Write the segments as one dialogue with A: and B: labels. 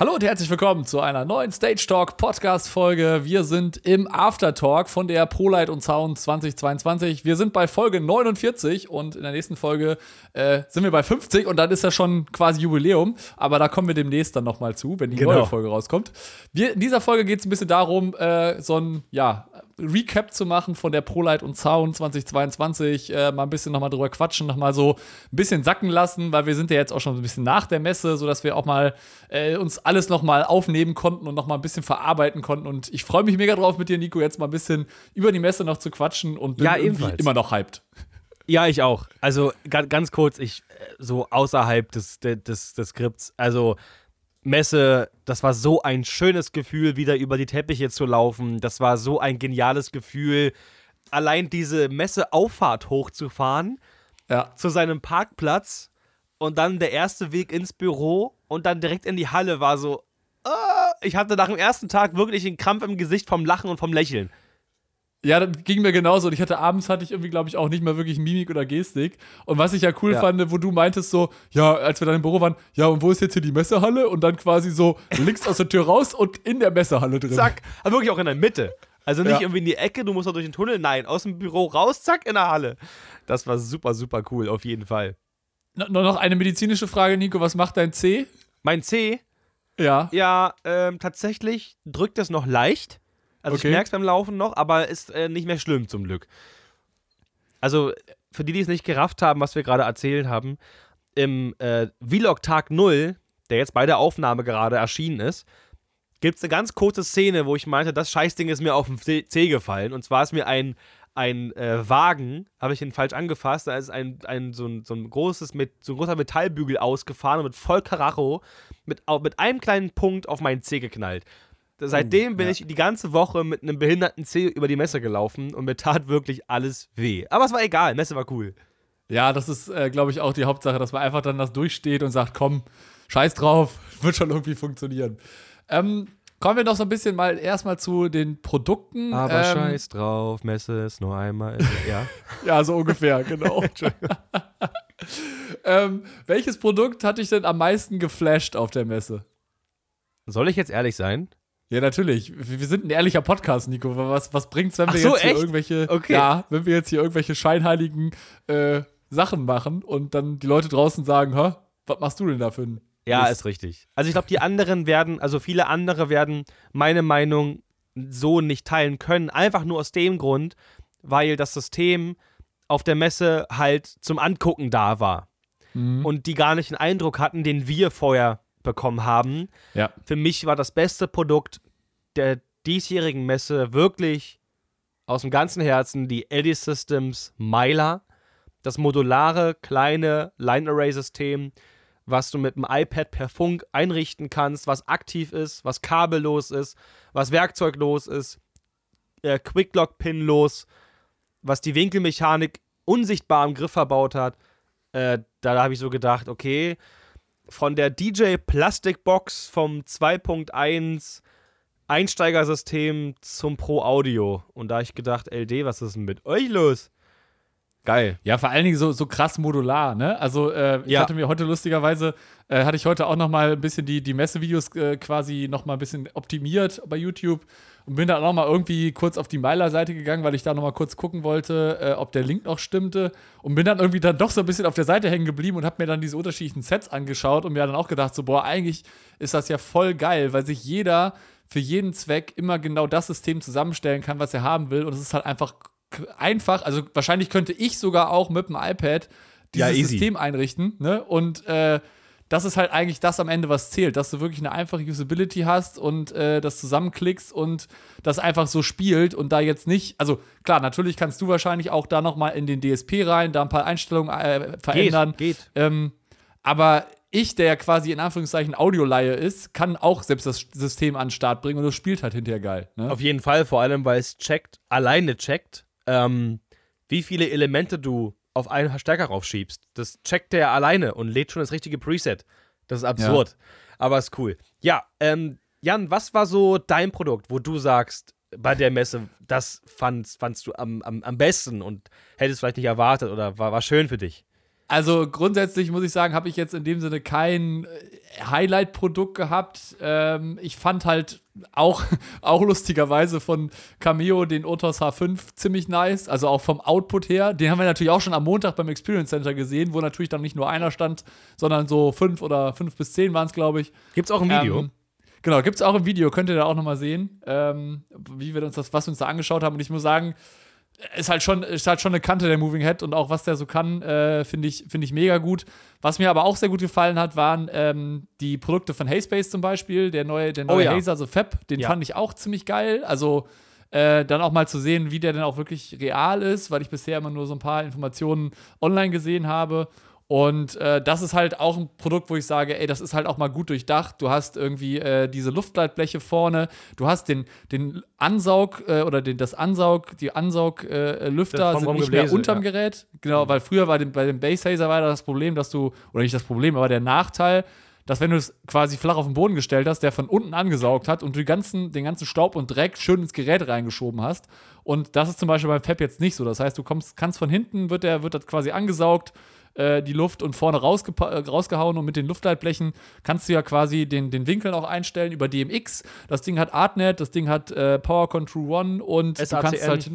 A: Hallo und herzlich willkommen zu einer neuen Stage Talk Podcast Folge. Wir sind im Aftertalk von der ProLight und Sound 2022. Wir sind bei Folge 49 und in der nächsten Folge äh, sind wir bei 50 und dann ist ja schon quasi Jubiläum. Aber da kommen wir demnächst dann nochmal zu, wenn die
B: Genau.
A: neue Folge rauskommt. Wir, in dieser Folge geht es ein bisschen darum, äh, so ein ja, Recap zu machen von der ProLight und Sound 2022. Äh, mal ein bisschen nochmal drüber quatschen, nochmal so ein bisschen sacken lassen, weil wir sind ja jetzt auch schon ein bisschen nach der Messe, sodass wir auch mal äh, uns alles nochmal aufnehmen konnten und nochmal ein bisschen verarbeiten konnten. Und ich freue mich mega drauf, mit dir, Nico, jetzt mal ein bisschen über die Messe noch zu quatschen und bin
B: Ja,
A: immer noch hyped.
B: Ja, ich auch. Also ga, ganz kurz, ich äh, so außerhalb des, de- des, des Skripts. Also Messe, das war so ein schönes Gefühl, wieder über die Teppiche zu laufen. Das war so ein geniales Gefühl, allein diese Messeauffahrt hochzufahren
A: Ja.
B: zu seinem Parkplatz und dann der erste Weg ins Büro und dann direkt in die Halle war so. ah, ich hatte nach dem ersten Tag wirklich einen Krampf im Gesicht vom Lachen und vom Lächeln.
A: Ja, das ging mir genauso. Und ich hatte abends hatte ich irgendwie, glaube ich, auch nicht mehr wirklich Mimik oder Gestik. Und was ich ja cool
B: Ja.
A: fand, wo du meintest so, ja, als wir dann im Büro waren, ja, und wo ist jetzt hier die Messehalle? Und dann quasi so links aus der Tür raus und in der Messehalle drin.
B: Zack. Aber wirklich auch in der Mitte. Also nicht
A: Ja.
B: irgendwie in die Ecke, du musst noch durch den Tunnel. Nein, aus dem Büro raus, zack, in der Halle. Das war super, super cool, auf jeden Fall.
A: No- Nur noch eine medizinische Frage, Nico. Was macht dein C?
B: Mein C,
A: Ja.
B: ja, ähm, tatsächlich drückt es noch leicht. Also
A: Okay.
B: ich merke es beim Laufen noch, aber ist äh, nicht mehr schlimm zum Glück. Also für die, die es nicht gerafft haben, was wir gerade erzählt haben, im äh, Vlog Tag 0, der jetzt bei der Aufnahme gerade erschienen ist, gibt es eine ganz kurze Szene, wo ich meinte, das Scheißding ist mir auf den C C gefallen. Und zwar ist mir ein, ein äh, Wagen, habe ich ihn falsch angefasst, da ist ein, ein, so, ein, so ein großes, mit, so ein großer Metallbügel ausgefahren und mit voll Karacho mit, mit einem kleinen Punkt auf meinen C geknallt. Seitdem bin
A: ja.
B: ich die ganze Woche mit einem behinderten C über die Messe gelaufen und mir tat wirklich alles weh. Aber es war egal, Messe war cool.
A: Ja, das ist, äh, glaube ich, auch die Hauptsache, dass man einfach dann das durchsteht und sagt, komm, scheiß drauf, wird schon irgendwie funktionieren. Ähm, kommen wir noch so ein bisschen mal erstmal zu den Produkten. ähm,
B: drauf, Messe ist nur einmal. ja.
A: Ja, so ungefähr, genau. ähm, welches Produkt hat dich denn am meisten geflasht auf der Messe?
B: Soll ich jetzt ehrlich sein?
A: Ja, natürlich. Wir sind ein ehrlicher Podcast, Nico. Was, was bringt's, wenn wir
B: so,
A: jetzt hier
B: echt?
A: irgendwelche,
B: Okay.
A: ja, wenn wir jetzt hier irgendwelche scheinheiligen äh, Sachen machen und dann die Leute draußen sagen, hä, was machst du denn da für ein
B: Ja,
A: Mist?
B: ist richtig. Also ich glaube, die anderen werden, also viele andere werden meine Meinung so nicht teilen können. Einfach nur aus dem Grund, weil das System auf der Messe halt zum Angucken da war.
A: Mhm.
B: Und die gar nicht den Eindruck hatten, den wir vorher bekommen haben.
A: Ja.
B: Für mich war das beste Produkt der diesjährigen Messe wirklich aus dem ganzen Herzen die Eddy Systems Myla. Das modulare, kleine Line-Array-System, was du mit dem iPad per Funk einrichten kannst, was aktiv ist, was kabellos ist, was werkzeuglos ist, äh, Quick-Lock-Pin-los, was die Winkelmechanik unsichtbar im Griff verbaut hat. Äh, da habe ich so gedacht, okay, von der DJ Plastikbox vom 2.1 Einsteigersystem zum Pro Audio. Und da habe ich gedacht, LD, was ist denn mit euch los? Geil.
A: Ja, vor allen Dingen so, so krass modular, ne? Also, äh, ich
B: Ja.
A: hatte mir heute lustigerweise, äh, hatte ich heute auch noch mal ein bisschen die, die Messevideos äh, quasi noch mal ein bisschen optimiert bei YouTube und bin dann auch noch mal irgendwie kurz auf die Meiler-Seite gegangen, weil ich da noch mal kurz gucken wollte, äh, ob der Link noch stimmte und bin dann irgendwie dann doch so ein bisschen auf der Seite hängen geblieben und habe mir dann diese unterschiedlichen Sets angeschaut und mir dann auch gedacht, so, boah, eigentlich ist das ja voll geil, weil sich jeder für jeden Zweck immer genau das System zusammenstellen kann, was er haben will und es ist halt einfach einfach, also wahrscheinlich könnte ich sogar auch mit dem iPad
B: Ja,
A: dieses
B: easy.
A: System einrichten, ne? Und äh, das ist halt eigentlich das am Ende, was zählt, dass du wirklich eine einfache Usability hast und äh, das zusammenklickst und das einfach so spielt und da jetzt nicht, also klar, natürlich kannst du wahrscheinlich auch da noch mal in den DSP rein, da ein paar Einstellungen äh, verändern.
B: Geht, geht.
A: Ähm, aber ich, der ja quasi in Anführungszeichen Audioleihe ist, kann auch selbst das System an den Start bringen und es spielt halt hinterher geil. Ne?
B: Auf jeden Fall, vor allem, weil es checkt, alleine checkt, ähm, wie viele Elemente du auf einen Verstärker raufschiebst. Das checkt der alleine und lädt schon das richtige Preset. Das ist absurd. Aber ist cool. Ja, ähm, Jan, was war so dein Produkt, wo du sagst, bei der Messe, das fandst, fandst du am, am, am besten und hättest vielleicht nicht erwartet oder war, war schön für dich?
A: Also grundsätzlich muss ich sagen, habe ich jetzt in dem Sinne kein äh, Highlight-Produkt gehabt. Ähm, ich fand halt auch, auch lustigerweise von Cameo den Otos H5 ziemlich nice. Also auch vom Output her. Den haben wir natürlich auch schon am Montag beim Experience Center gesehen, wo natürlich dann nicht nur einer stand, sondern so fünf oder fünf bis zehn waren es, glaube ich.
B: Gibt es auch ein Video? Ähm,
A: genau, gibt es auch im Video. Könnt ihr da auch nochmal sehen, ähm, wie wir uns das, was wir uns da angeschaut haben. Und ich muss sagen, ist halt schon, ist halt schon eine Kante der Moving Head und auch was der so kann, äh, finde ich, find ich mega gut. Was mir aber auch sehr gut gefallen hat, waren ähm, die Produkte von Hayspace zum Beispiel, der neue, der neue oh, ja. Hazer, also Fab, den ja. fand ich auch ziemlich geil. Also äh, dann auch mal zu sehen, wie der denn auch wirklich real ist, weil ich bisher immer nur so ein paar Informationen online gesehen habe. Und äh, das ist halt auch ein Produkt, wo ich sage, ey, das ist halt auch mal gut durchdacht. Du hast irgendwie äh, diese Luftleitbleche vorne, du hast den, den Ansaug äh, oder den, das Ansaug, die Ansauglüfter äh, sind nicht mehr unterm ja. Gerät. Genau, mhm. weil früher bei dem, bei dem Basshazer war das Problem, dass du, oder nicht das Problem, aber der Nachteil, dass wenn du es quasi flach auf den Boden gestellt hast, der von unten angesaugt hat und du ganzen, den ganzen Staub und Dreck schön ins Gerät reingeschoben hast. Und das ist zum Beispiel beim Fab jetzt nicht so. Das heißt, du kommst, kannst von hinten, wird, der, wird das quasi angesaugt äh, die Luft und vorne rausge äh, rausgehauen und mit den Luftleitblechen kannst du ja quasi den, den Winkel auch einstellen über DMX. Das Ding hat Artnet, das Ding hat äh, Power Control One und
B: SACN. du kannst halt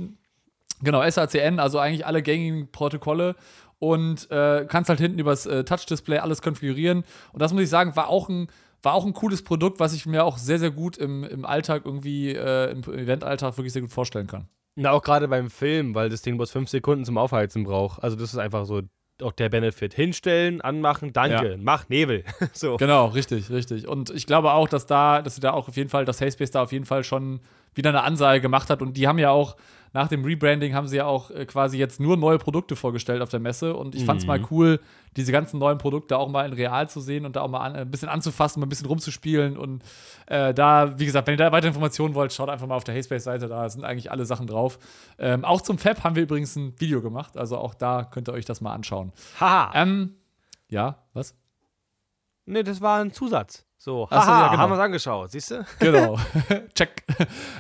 A: genau SACN, also eigentlich alle gängigen Protokolle und äh, kannst halt hinten übers äh, Touch-Display alles konfigurieren. Und das muss ich sagen, war auch ein war auch ein cooles Produkt, was ich mir auch sehr, sehr gut im, im Alltag irgendwie, äh, im Eventalltag wirklich sehr gut vorstellen kann.
B: Na, auch gerade beim Film, weil das Ding bloß fünf Sekunden zum Aufheizen braucht. Also, das ist einfach so auch der Benefit. Hinstellen, anmachen, danke, ja. mach Nebel.
A: so. Genau, richtig, richtig. Und ich glaube auch, dass da, dass sie da auch auf jeden Fall, dass Hayspace da auf jeden Fall schon wieder eine Ansage gemacht hat. Und die haben ja auch, nach dem Rebranding haben sie ja auch äh, quasi jetzt nur neue Produkte vorgestellt auf der Messe. Und ich mhm. fand es mal cool, diese ganzen neuen Produkte auch mal in real zu sehen und da auch mal an, ein bisschen anzufassen, mal ein bisschen rumzuspielen. Und äh, da, wie gesagt, wenn ihr da weitere Informationen wollt, schaut einfach mal auf der Hayspace-Seite, da sind eigentlich alle Sachen drauf. Ähm, auch zum Fab haben wir übrigens ein Video gemacht, also auch da könnt ihr euch das mal anschauen.
B: Haha.
A: Ähm, ja, was?
B: Nee, das war ein Zusatz. So, haha, so, ja, genau. haben wir es angeschaut, siehst du?
A: Genau. Check.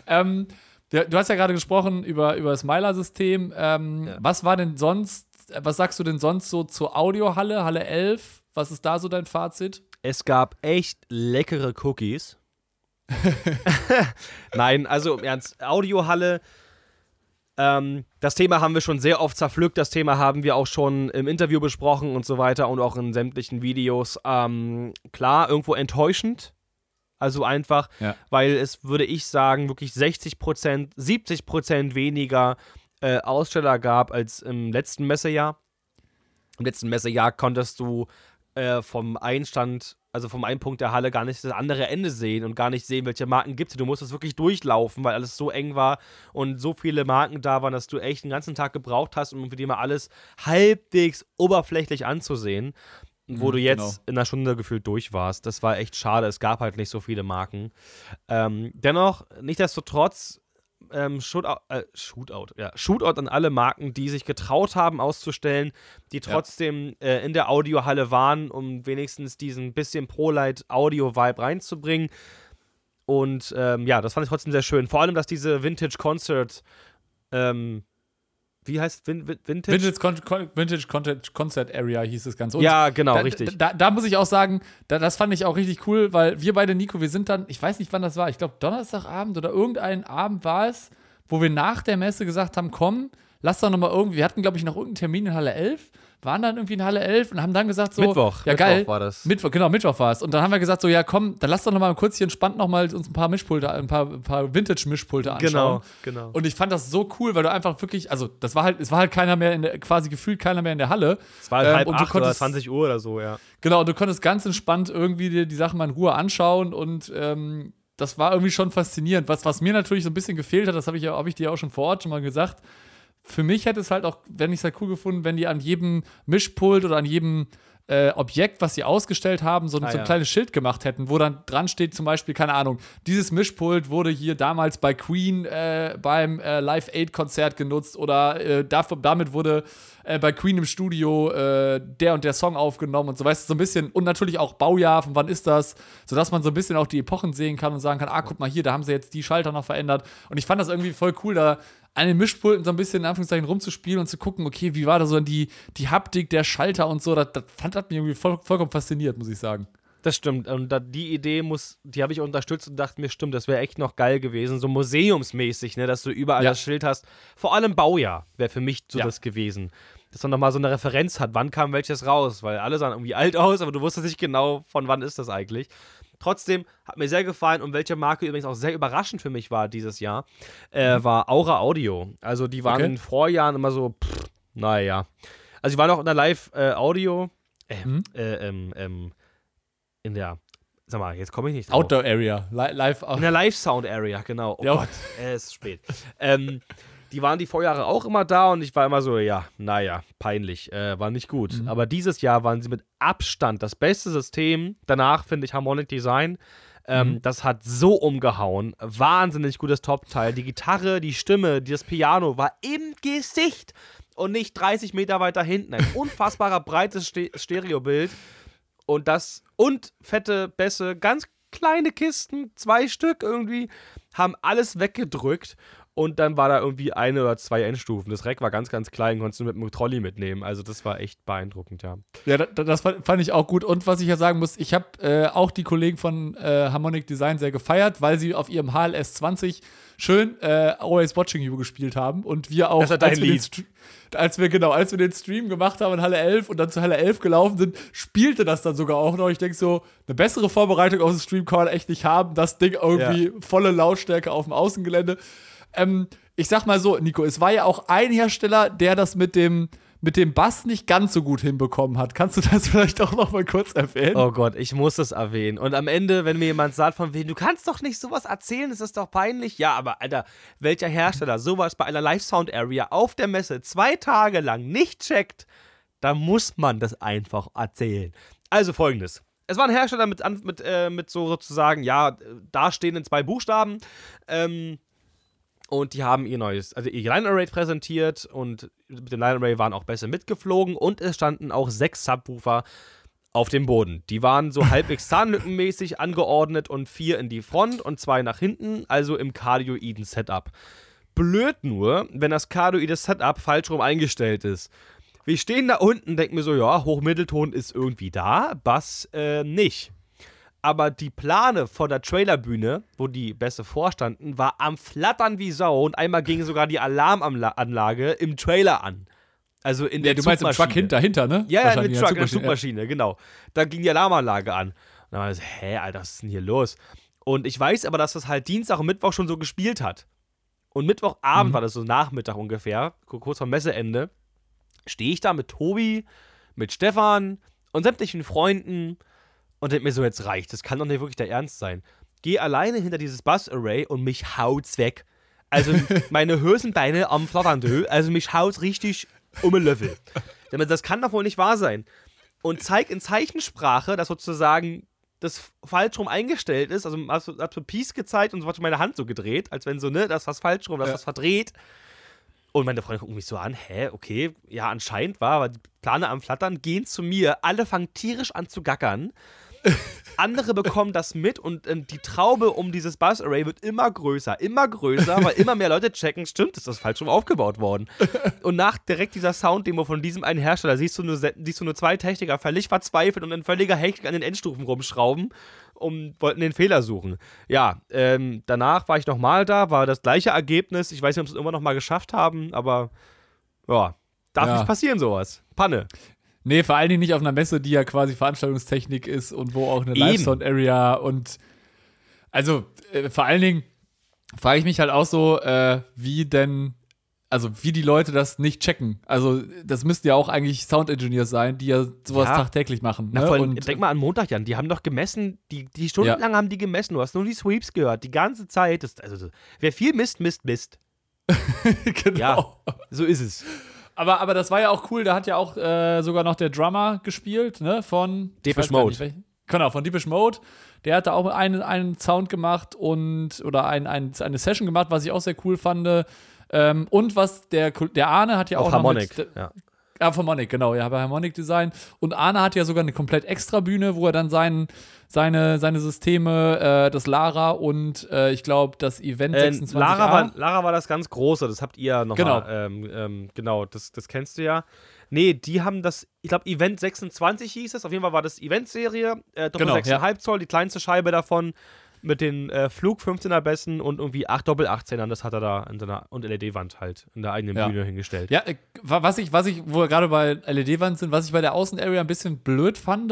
A: ähm, Du hast ja gerade gesprochen über, über das Meiler-System. Ähm, ja. Was war denn sonst, was sagst du denn sonst so zur Audiohalle, Halle 11? Was ist da so dein Fazit?
B: Es gab echt leckere Cookies. Nein, also im Ernst, Audiohalle. Ähm, das Thema haben wir schon sehr oft zerpflückt. Das Thema haben wir auch schon im Interview besprochen und so weiter und auch in sämtlichen Videos. Ähm, klar, irgendwo enttäuschend. Also einfach, ja. weil es, würde ich sagen, wirklich 60 Prozent, 70 Prozent weniger äh, Aussteller gab als im letzten Messejahr. Im letzten Messejahr konntest du äh, vom Einstand, also vom einen Punkt der Halle, gar nicht das andere Ende sehen und gar nicht sehen, welche Marken gibt es. Du musstest wirklich durchlaufen, weil alles so eng war und so viele Marken da waren, dass du echt den ganzen Tag gebraucht hast, um für die mal alles halbwegs oberflächlich anzusehen wo du mhm, jetzt genau. in einer Stunde gefühlt durch warst. Das war echt schade. Es gab halt nicht so viele Marken. Ähm, dennoch, nichtsdestotrotz, ähm, Shootout, äh, Shootout, ja, Shootout an alle Marken, die sich getraut haben auszustellen, die trotzdem ja. äh, in der Audiohalle waren, um wenigstens diesen bisschen Pro-Light-Audio-Vibe reinzubringen. Und ähm, ja, das fand ich trotzdem sehr schön. Vor allem, dass diese Vintage Concert ähm, wie heißt Vin Vintage?
A: Vintage, Con Vintage Content Concert Area hieß das Ganze.
B: Und ja, genau,
A: da,
B: richtig.
A: Da, da, muss ich auch sagen, da, das fand ich auch richtig cool, weil wir beide, Nico, wir sind dann, ich weiß nicht, wann das war, ich glaube Donnerstagabend oder irgendein Abend war es, wo wir nach der Messe gesagt haben, komm, lass doch noch mal irgendwie, wir hatten, glaube ich, noch irgendeinen Termin in Halle 11 waren dann irgendwie in Halle 11 und haben dann gesagt so,
B: Mittwoch,
A: ja
B: Mittwoch
A: geil,
B: war das.
A: Mittwoch, genau, Mittwoch war es. Und dann haben wir gesagt so, ja komm, dann lass doch noch mal kurz hier entspannt noch mal uns ein paar Mischpulte, ein paar, ein paar Vintage-Mischpulte anschauen.
B: Genau, genau.
A: Und ich fand das so cool, weil du einfach wirklich, also das war halt, es war halt keiner mehr in der, quasi gefühlt keiner mehr in der Halle.
B: Es war halt ähm, halb acht konntest, oder 20 Uhr oder so, ja.
A: Genau, und du konntest ganz entspannt irgendwie dir die Sachen mal in Ruhe anschauen und ähm, das war irgendwie schon faszinierend. Was, was mir natürlich so ein bisschen gefehlt hat, das habe ich, hab ich dir auch schon vor Ort schon mal gesagt, für mich hätte es halt auch, wenn ich es halt cool gefunden, wenn die an jedem Mischpult oder an jedem äh, Objekt, was sie ausgestellt haben, so, ah, so ein ja. kleines Schild gemacht hätten, wo dann dran steht, zum Beispiel, keine Ahnung, dieses Mischpult wurde hier damals bei Queen äh, beim äh, Live Aid Konzert genutzt oder äh, dafür, damit wurde äh, bei Queen im Studio äh, der und der Song aufgenommen und so, weißt du, so ein bisschen und natürlich auch Baujahr, von wann ist das, sodass man so ein bisschen auch die Epochen sehen kann und sagen kann, ah, guck mal hier, da haben sie jetzt die Schalter noch verändert und ich fand das irgendwie voll cool, da an den Mischpulten so ein bisschen in Anführungszeichen rumzuspielen und zu gucken, okay, wie war da so die, die Haptik, der Schalter und so, das, das fand das mich irgendwie voll, vollkommen fasziniert, muss ich sagen.
B: Das stimmt. Und da, die Idee muss, die habe ich unterstützt und dachte mir, stimmt, das wäre echt noch geil gewesen. So museumsmäßig, ne, dass du überall
A: Ja.
B: das Schild hast. Vor allem Baujahr wäre für mich so
A: Ja.
B: das gewesen. Dass man nochmal so eine Referenz hat, wann kam welches raus, weil alle sahen irgendwie alt aus, aber du wusstest nicht genau, von wann ist das eigentlich. Trotzdem hat mir sehr gefallen und welche Marke übrigens auch sehr überraschend für mich war dieses Jahr, äh, war Aura Audio. Also die waren
A: Mhm. Okay.
B: in Vorjahren immer so, pff, naja. Also die waren auch in der Live-Audio, äh,
A: Mhm.
B: äh, ähm, ähm, in der, sag mal, jetzt komme ich nicht drauf.
A: Outdoor Area, li live.
B: In der Live-Sound-Area, genau. Oh
A: Ja.
B: Gott, es ist spät. ähm, die waren die Vorjahre auch immer da und ich war immer so, ja, naja, peinlich, äh, war nicht gut.
A: Mhm.
B: Aber dieses Jahr waren sie mit Abstand das beste System. Danach finde ich Harmonic Design. Ähm,
A: Mhm.
B: Das hat so umgehauen. Wahnsinnig gutes Top-Teil. Die Gitarre, die Stimme, das Piano war im Gesicht und nicht 30 Meter weiter hinten. Ein unfassbarer breites Ste Stereobild. Und das und fette Bässe, ganz kleine Kisten, zwei Stück irgendwie, haben alles weggedrückt. Und dann war da irgendwie eine oder zwei Endstufen. Das Rack war ganz, ganz klein, konntest du mit dem Trolley mitnehmen. Also das war echt beeindruckend, ja.
A: Ja, da- da- das fand ich auch gut. Und was ich ja sagen muss, ich habe äh, auch die Kollegen von äh, Harmonic Design sehr gefeiert, weil sie auf ihrem HLS 20 schön äh, Always Watching You gespielt haben. Und wir auch,
B: Das war dein
A: als, wir
B: Lied.
A: Als wir genau, als wir den Stream gemacht haben in Halle 11 und dann zu Halle 11 gelaufen sind, spielte das dann sogar auch noch. Ich denke so, eine bessere Vorbereitung auf den Stream kann man echt nicht haben. Das Ding irgendwie volle Lautstärke auf dem Außengelände. Ähm, ich sag mal so, Nico, es war ja auch ein Hersteller, der das mit dem, mit dem Bass nicht ganz so gut hinbekommen hat. Kannst du das vielleicht auch noch mal kurz erwähnen?
B: Oh Gott, ich muss das erwähnen. Und am Ende, wenn mir jemand sagt von wem, du kannst doch nicht sowas erzählen, das ist doch peinlich. Ja, aber Alter, welcher Hersteller sowas bei einer Live-Sound-Area auf der Messe zwei Tage lang nicht checkt, da muss man das einfach erzählen. Also folgendes. Es war ein Hersteller mit, mit, äh, mit so sozusagen, ja, dastehenden zwei Buchstaben. Ähm, und die haben ihr neues, also ihr Line Array präsentiert und mit dem Line Array waren auch besser mitgeflogen und es standen auch sechs Subwoofer auf dem Boden. Die waren so halbwegs zahnlückenmäßig angeordnet und vier in die Front und zwei nach hinten, also im kardioiden Setup. Blöd nur, wenn das kardioide Setup falsch rum eingestellt ist. Wir stehen da unten, denken mir so, ja, Hochmittelton ist irgendwie da, Bass äh, nicht. Aber die Plane vor der Trailerbühne, wo die Bässe vorstanden, war am Flattern wie Sau und einmal ging sogar die Alarmanlage im Trailer an. Also in
A: Ja,
B: der
A: du meinst im. Truck hinter, hinter, ne?
B: Ja, ja, mit
A: der
B: Truck, in der
A: Zugmaschine,
B: Zugmaschine, genau. Da ging die Alarmanlage an. Und dann war ich so, hä, Alter, was ist denn hier los? Und ich weiß aber, dass das halt Dienstag und Mittwoch schon so gespielt hat. Und Mittwochabend
A: Mhm.
B: war das so Nachmittag ungefähr, ku- kurz vor Messeende, stehe ich da mit Tobi, mit Stefan und sämtlichen Freunden und denke mir so, jetzt reicht. Das kann doch nicht wirklich der Ernst sein. Geh alleine hinter dieses Bus-Array und mich haut's weg. Also meine Hülsenbeine am Flattern, also mich haut's richtig um den Löffel. Das kann doch wohl nicht wahr sein. Und zeig in Zeichensprache, dass sozusagen das falsch rum eingestellt ist. Also hast du, du Peace gezeigt und so hat meine Hand so gedreht, als wenn so, ne, das was falsch rum, das
A: Ja.
B: was verdreht. Und meine Freunde gucken mich so an, hä, okay, ja, anscheinend war, aber die Plane am Flattern gehen zu mir, alle fangen tierisch an zu gackern. Andere bekommen das mit und ähm, die Traube um dieses Bus-Array wird immer größer, immer größer, weil immer mehr Leute checken, stimmt, ist das falsch rum aufgebaut worden. Und nach direkt dieser Sound-Demo von diesem einen Hersteller siehst du nur, siehst du nur zwei Techniker völlig verzweifelt und in völliger Hektik an den Endstufen rumschrauben und wollten den Fehler suchen. Ja, ähm, danach war ich nochmal da, war das gleiche Ergebnis. Ich weiß nicht, ob sie es immer noch mal geschafft haben, aber ja, darf
A: Ja.
B: nicht passieren sowas. Panne.
A: Nee, vor allen Dingen nicht auf einer Messe, die ja quasi Veranstaltungstechnik ist und wo auch eine. Live-Sound-Area und also äh, vor allen Dingen frage ich mich halt auch so, äh, wie denn, also wie die Leute das nicht checken. Also das müssten ja auch eigentlich Sound-Engineers sein, die ja sowas
B: Ja.
A: tagtäglich machen.
B: Na,
A: ne?
B: allem,
A: und,
B: denk mal an Montag, Jan. Die haben doch gemessen, die, die stundenlang haben die gemessen. Du hast nur die Sweeps gehört, die ganze Zeit. Das, also, wer viel misst, misst, misst.
A: genau.
B: Ja. So ist es.
A: Aber, aber das war ja auch cool, da hat ja auch äh, sogar noch der Drummer gespielt, ne, von gar
B: Mode.
A: Genau, von Deepish Mode. Der hat da auch einen, einen Sound gemacht und oder ein, ein, eine Session gemacht, was ich auch sehr cool fand. Ähm, und was der, der Arne hat ja auch,
B: Auf
A: noch
B: Harmonic.
A: mit,
B: Ja.
A: Ja, von Harmonic, genau, ja, bei Harmonic Design. Und Arne hat ja sogar eine komplett extra Bühne, wo er dann sein, seine, seine Systeme, äh, das Lara und äh, ich glaube, das Event
B: Äh,
A: 26
B: Lara, war, Lara war das ganz große, das habt ihr noch
A: Genau.
B: mal, ähm, ähm, genau, das, das kennst du ja. Nee, die haben das, ich glaube, Event 26 hieß es. Auf jeden Fall war das Event-Serie, äh, Doppel
A: Genau,
B: 6,5 Zoll, die kleinste Scheibe davon mit den äh, Flug 15er Bässen und irgendwie 8 Doppel 18ern. Das hat er da in seiner und LED-Wand halt in der eigenen
A: Ja.
B: Bühne hingestellt.
A: Ja, äh, wa- was ich, was ich, wo wir gerade bei LED-Wand sind, was ich bei der Außenarea ein bisschen blöd fand,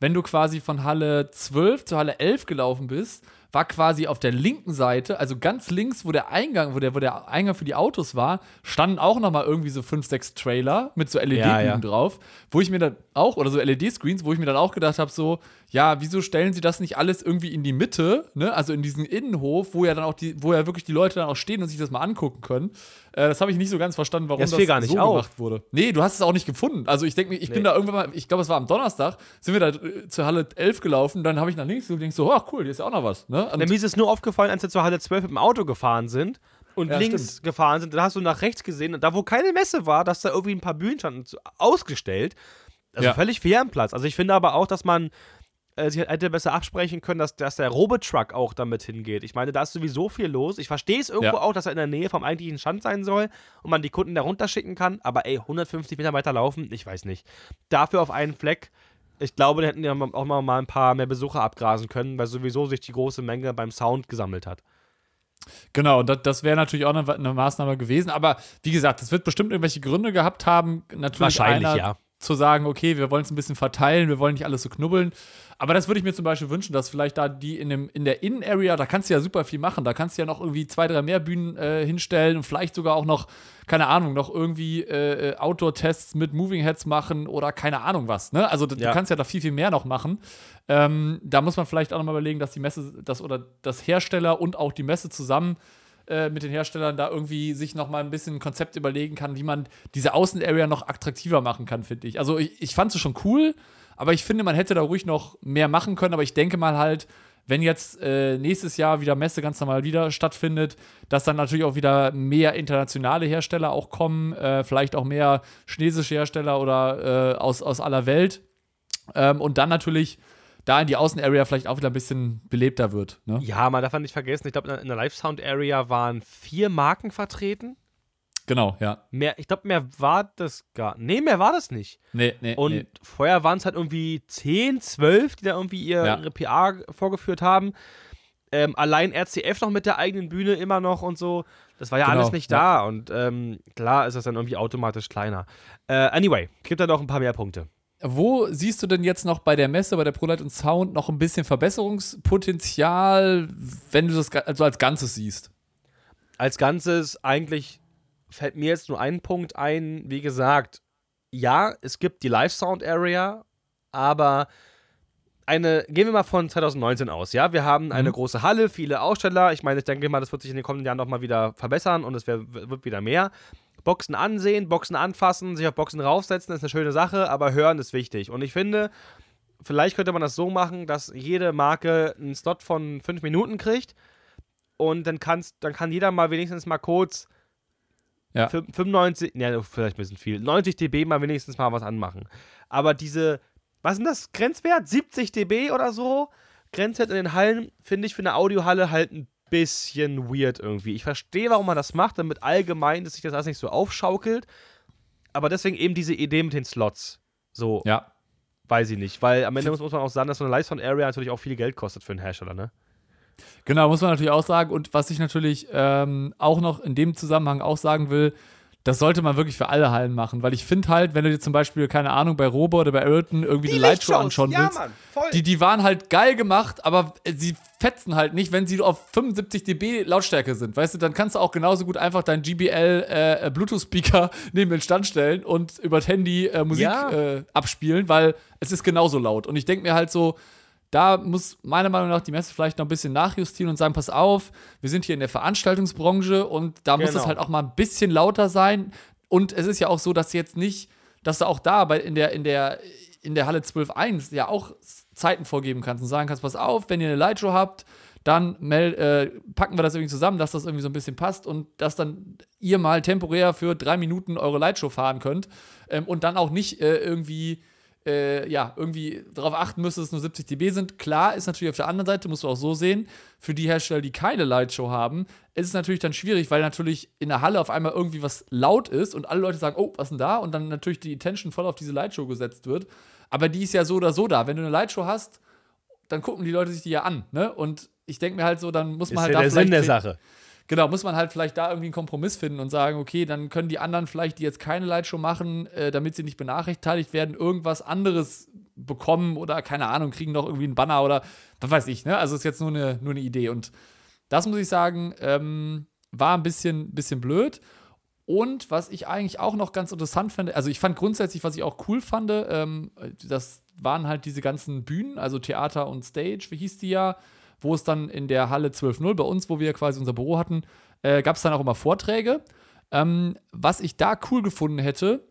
A: wenn du quasi von Halle 12 zu Halle 11 gelaufen bist, war quasi auf der linken Seite, also ganz links, wo der Eingang, wo der, wo der Eingang für die Autos war, standen auch noch mal irgendwie so fünf, sechs Trailer mit so LED-Bühnen
B: Ja, ja.
A: drauf, wo ich mir dann auch, oder so LED-Screens, wo ich mir dann auch gedacht habe, so, ja, wieso stellen sie das nicht alles irgendwie in die Mitte, ne, also in diesen Innenhof, wo ja dann auch die, wo ja wirklich die Leute dann auch stehen und sich das mal angucken können. Äh, das habe ich nicht so ganz verstanden, warum
B: Ja,
A: das
B: gar nicht
A: so
B: auf.
A: gemacht wurde. Nee, du hast es auch nicht gefunden. Also ich denke mir, ich bin
B: Nee.
A: da irgendwann mal, ich glaube, es war am Donnerstag, sind wir da äh, zur Halle 11 gelaufen, dann habe ich nach links und denk so, ach cool, hier ist ja auch noch was, ne? Und
B: mir ist es nur aufgefallen, als wir zur Halle 12 mit dem Auto gefahren sind und
A: Ja,
B: links gefahren sind, da hast du nach rechts gesehen und da, wo keine Messe war, dass da irgendwie ein paar Bühnen standen, ausgestellt. Also
A: Ja.
B: völlig fair am Platz. Also ich finde aber auch, dass man äh, sich hätte besser absprechen können, dass, dass der Robotruck auch damit hingeht. Ich meine, da ist sowieso viel los. Ich verstehe es irgendwo
A: Ja.
B: auch, dass er in der Nähe vom eigentlichen Stand sein soll und man die Kunden da runterschicken kann, aber ey, 150 Meter weiter laufen, ich weiß nicht. Dafür auf einen Fleck, ich glaube, da hätten ja auch mal mal ein paar mehr Besucher abgrasen können, weil sowieso sich die große Menge beim Sound gesammelt hat.
A: Genau, und das, das wäre natürlich auch eine, eine Maßnahme gewesen. Aber wie gesagt, es wird bestimmt irgendwelche Gründe gehabt haben. Natürlich
B: Wahrscheinlich,
A: einer,
B: ja.
A: Zu sagen, okay, wir wollen es ein bisschen verteilen, wir wollen nicht alles so knubbeln. Aber das würde ich mir zum Beispiel wünschen, dass vielleicht da die in, dem, in der Innen-Area, da kannst du ja super viel machen. Da kannst du ja noch irgendwie zwei, drei mehr Bühnen äh, hinstellen und vielleicht sogar auch noch, keine Ahnung, noch irgendwie äh, äh, Outdoor-Tests mit Moving Heads machen oder keine Ahnung was. Ne? Also
B: Ja.
A: du kannst ja da viel, viel mehr noch machen. Ähm, da muss man vielleicht auch noch mal überlegen, dass die Messe, das oder das Hersteller und auch die Messe zusammen äh, mit den Herstellern da irgendwie sich noch mal ein bisschen ein Konzept überlegen kann, wie man diese Außenarea noch attraktiver machen kann, finde ich. Also ich, ich fand es schon cool, aber ich finde, man hätte da ruhig noch mehr machen können. Aber ich denke mal halt, wenn jetzt äh, nächstes Jahr wieder Messe ganz normal wieder stattfindet, dass dann natürlich auch wieder mehr internationale Hersteller auch kommen, äh, vielleicht auch mehr chinesische Hersteller oder äh, aus, aus aller Welt. Ähm, und dann natürlich da in die Außenarea vielleicht auch wieder ein bisschen belebter wird. Ne?
B: Ja, man darf nicht vergessen, ich glaube, in der Live Sound Area waren vier Marken vertreten.
A: Genau, ja.
B: Mehr, ich glaube, mehr war das gar Nee, mehr war das nicht.
A: Nee, nee,
B: Und
A: nee.
B: vorher waren es halt irgendwie 10, 12, die da irgendwie ihr,
A: Ja.
B: ihre PA vorgeführt haben. Ähm, allein RCF noch mit der eigenen Bühne immer noch und so. Das war ja
A: Genau,
B: alles nicht
A: ja.
B: da. Und ähm, klar ist das dann irgendwie automatisch kleiner. Äh, anyway, gibt da noch ein paar mehr Punkte.
A: Wo siehst du denn jetzt noch bei der Messe, bei der ProLight und Sound noch ein bisschen Verbesserungspotenzial, wenn du das also als Ganzes siehst?
B: als Ganzes eigentlich fällt mir jetzt nur ein Punkt ein. Wie gesagt, ja, es gibt die Live Sound Area, aber eine, gehen wir mal von 2019 aus, ja, wir haben eine
A: Mhm.
B: große Halle, viele Aussteller. Ich meine, ich denke mal, das wird sich in den kommenden Jahren nochmal wieder verbessern und es wird wieder mehr. Boxen ansehen, Boxen anfassen, sich auf Boxen raufsetzen, ist eine schöne Sache, aber hören ist wichtig. Und ich finde, vielleicht könnte man das so machen, dass jede Marke einen Slot von fünf Minuten kriegt und dann, kannst, dann kann jeder mal wenigstens mal kurz
A: Ja.
B: fün- 95, ja, vielleicht ein bisschen viel, 90 dB mal wenigstens mal was anmachen. Aber diese, was ist denn das, Grenzwert? 70 dB oder so? Grenzwert in den Hallen finde ich für eine Audiohalle halt ein bisschen weird irgendwie. Ich verstehe, warum man das macht, damit allgemein, dass sich das alles nicht so aufschaukelt. Aber deswegen eben diese Idee mit den Slots. So,
A: Ja.
B: weiß ich nicht. Weil am Ende muss, muss man auch sagen, dass so eine Live Sound Area natürlich auch viel Geld kostet für einen Hersteller, ne?
A: Genau, muss man natürlich auch sagen. Und was ich natürlich ähm, auch noch in dem Zusammenhang auch sagen will, das sollte man wirklich für alle Hallen machen. Weil ich finde halt, wenn du dir zum Beispiel, keine Ahnung, bei Robo oder bei Ayrton irgendwie die, Lightshow anschauen willst,
B: voll.
A: die, die waren halt geil gemacht, aber äh, sie fetzen halt nicht, wenn sie auf 75 dB Lautstärke sind. Weißt du, dann kannst du auch genauso gut einfach deinen GBL äh, Bluetooth-Speaker neben den Stand stellen und über das Handy äh, Musik
B: Ja.
A: äh, abspielen, weil es ist genauso laut. Und ich denke mir halt so, da muss meiner Meinung nach die Messe vielleicht noch ein bisschen nachjustieren und sagen, pass auf, wir sind hier in der Veranstaltungsbranche und da muss es
B: Genau.
A: halt auch mal ein bisschen lauter sein. Und es ist ja auch so, dass jetzt nicht, dass du auch da bei, in, der, in, der, in der Halle 12.1 ja auch Zeiten vorgeben kannst und sagen kannst, pass auf, wenn ihr eine Lightshow habt, dann meld, äh, packen wir das irgendwie zusammen, dass das irgendwie so ein bisschen passt und dass dann ihr mal temporär für drei Minuten eure Lightshow fahren könnt ähm, und dann auch nicht äh, irgendwie äh, ja, irgendwie darauf achten müsst, dass es nur 70 dB sind. Klar ist natürlich auf der anderen Seite, musst du auch so sehen, für die Hersteller, die keine Lightshow haben, ist es natürlich dann schwierig, weil natürlich in der Halle auf einmal irgendwie was laut ist und alle Leute sagen, oh, was ist denn da? Und dann natürlich die Attention voll auf diese Lightshow gesetzt wird. Aber die ist ja so oder so da. Wenn du eine Lightshow hast, dann gucken die Leute sich die ja an, ne? Und ich denke mir halt so, dann muss man
B: ist
A: halt
B: ja
A: da
B: der Sinn der Sache.
A: Genau, muss man halt vielleicht da irgendwie einen Kompromiss finden und sagen, okay, dann können die anderen vielleicht, die jetzt keine Lightshow machen, äh, damit sie nicht benachteiligt werden, irgendwas anderes bekommen oder keine Ahnung, kriegen noch irgendwie einen Banner oder was weiß ich, ne? Also ist jetzt nur eine, nur eine Idee. Und das muss ich sagen, ähm, war ein bisschen, bisschen blöd. Und was ich eigentlich auch noch ganz interessant fand, also ich fand grundsätzlich, was ich auch cool fand, ähm, das waren halt diese ganzen Bühnen, also Theater und Stage, wie hieß die ja, wo es dann in der Halle 12.0 bei uns, wo wir quasi unser Büro hatten, äh, gab es dann auch immer Vorträge. Ähm, was ich da cool gefunden hätte,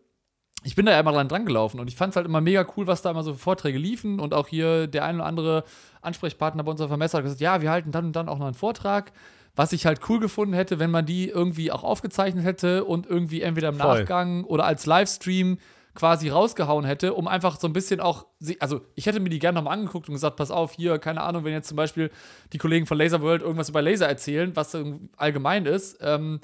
A: ich bin da ja immer dran, dran gelaufen und ich fand es halt immer mega cool, was da immer so für Vorträge liefen und auch hier der ein oder andere Ansprechpartner bei unserer Vermesser hat gesagt, ja, wir halten dann und dann auch noch einen Vortrag. Was ich halt cool gefunden hätte, wenn man die irgendwie auch aufgezeichnet hätte und irgendwie entweder im
B: Voll.
A: Nachgang oder als Livestream quasi rausgehauen hätte, um einfach so ein bisschen auch, also ich hätte mir die gerne nochmal angeguckt und gesagt, pass auf, hier, keine Ahnung, wenn jetzt zum Beispiel die Kollegen von Laser World irgendwas über Laser erzählen, was allgemein ist, ähm,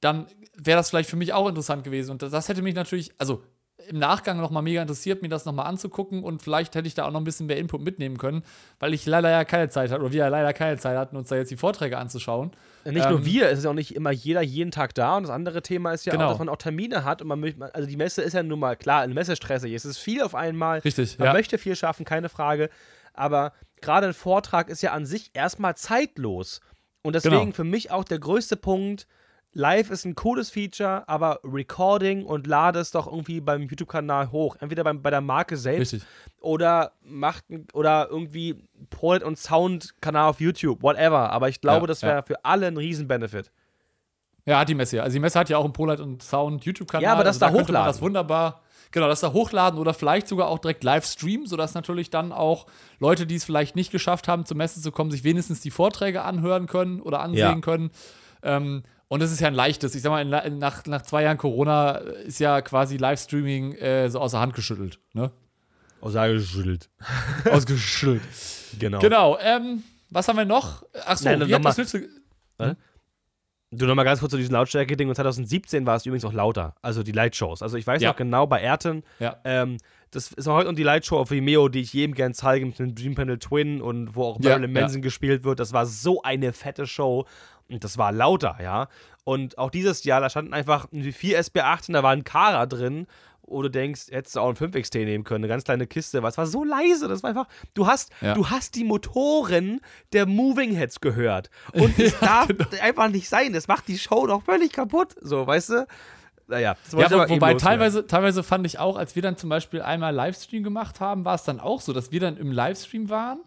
A: dann wäre das vielleicht für mich auch interessant gewesen. Und das hätte mich natürlich, also im Nachgang nochmal mega interessiert, mir das nochmal anzugucken und vielleicht hätte ich da auch noch ein bisschen mehr Input mitnehmen können, weil ich leider ja keine Zeit hatte oder wir ja leider keine Zeit hatten, uns da jetzt die Vorträge anzuschauen.
B: Nicht nur
A: Ähm,
B: wir, es ist ja auch nicht immer jeder jeden Tag da. Und das andere Thema ist ja
A: Genau.
B: auch, dass man auch Termine hat. Und man möchte, also die Messe ist ja nun mal, klar, eine Messe stressig. Es ist viel auf einmal.
A: Richtig,
B: Man
A: ja.
B: möchte viel schaffen, keine Frage. Aber gerade ein Vortrag ist ja an sich erstmal zeitlos. Und deswegen
A: Genau.
B: für mich auch der größte Punkt, Live ist ein cooles Feature, aber Recording und lade es doch irgendwie beim YouTube-Kanal hoch. Entweder beim, bei der Marke selbst
A: Richtig.
B: oder macht oder irgendwie Prolet und Sound-Kanal auf YouTube, whatever. Aber ich glaube,
A: Ja,
B: das
A: ja.
B: wäre für alle ein Riesen-Benefit.
A: Ja, hat die Messe ja. Also die Messe hat ja auch einen ProLight und Sound YouTube-Kanal.
B: Ja, aber das
A: also
B: da
A: man
B: hochladen.
A: Das wunderbar. Genau, das da hochladen oder vielleicht sogar auch direkt live streamen, sodass natürlich dann auch Leute, die es vielleicht nicht geschafft haben, zur Messe zu kommen, sich wenigstens die Vorträge anhören können oder ansehen
B: Ja.
A: können. Ähm, und das ist ja ein leichtes. Ich sag mal, nach, nach zwei Jahren Corona ist ja quasi Livestreaming äh, so außer Hand geschüttelt. Ne?
B: Sage geschüttelt.
A: Ausgeschüttelt.
B: Genau.
A: Genau. Ähm, was haben wir noch? Achso,
B: Nein,
A: wie
B: noch
A: hat
B: mal-
A: das nützliche.
B: Du nochmal ganz kurz zu diesem Lautstärke-Ding. Und 2017 war es übrigens auch lauter. Also die Lightshows. Also ich weiß
A: Ja.
B: noch genau bei Ayrton.
A: Ja.
B: Ähm, das ist heute noch die Lightshow auf Vimeo, die ich jedem gern zeige mit dem Dream Panel Twin und wo auch
A: Ja,
B: Marilyn Manson gespielt wird. Das war so eine fette Show. Und das war lauter, ja. Und auch dieses Jahr, da standen einfach vier SB18, da war ein Kara drin, wo du denkst, hättest du auch ein 5XT nehmen können, eine ganz kleine Kiste. Aber es war so leise, das war einfach, du hast,
A: Ja.
B: du hast die Motoren der Moving Heads gehört. Und es darf
A: genau.
B: einfach nicht sein. Das macht die Show doch völlig kaputt. So, weißt du? Naja,
A: Ja, wo, wobei teilweise, teilweise fand ich auch, als wir dann zum Beispiel einmal Livestream gemacht haben, war es dann auch so, dass wir dann im Livestream waren.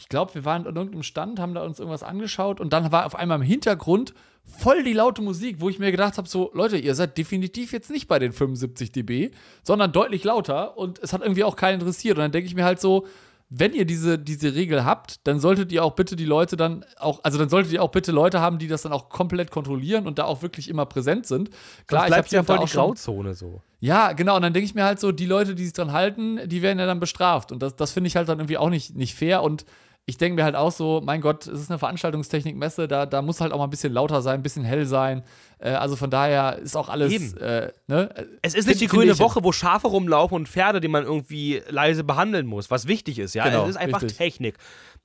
A: Ich glaube, wir waren an irgendeinem Stand, haben da uns irgendwas angeschaut und dann war auf einmal im Hintergrund voll die laute Musik, wo ich mir gedacht habe: so, Leute, ihr seid definitiv jetzt nicht bei den 75 dB, sondern deutlich lauter und es hat irgendwie auch keinen interessiert. Und dann denke ich mir halt so, wenn ihr diese, diese Regel habt, dann solltet ihr auch bitte die Leute dann auch, also dann solltet ihr auch bitte Leute haben, die das dann auch komplett kontrollieren und da auch wirklich immer präsent sind.
B: Klar,
A: ich
B: bleibt
A: hab's
B: ja voll
A: auch
B: die Grauzone so.
A: ja, genau. Und dann denke ich mir halt so, die Leute, die sich dran halten, die werden ja dann bestraft. Und das, das finde ich halt dann irgendwie auch nicht, nicht fair. Und ich denke mir halt auch so, mein Gott, es ist eine Veranstaltungstechnik-Messe, da, da muss halt auch mal ein bisschen lauter sein, ein bisschen hell sein. Äh, also von daher ist auch alles. Äh, ne?
B: Es ist nicht die grüne Woche, wo Schafe rumlaufen und Pferde, die man irgendwie leise behandeln muss, was wichtig ist, ja.
A: Genau,
B: es ist einfach
A: richtig.
B: Technik.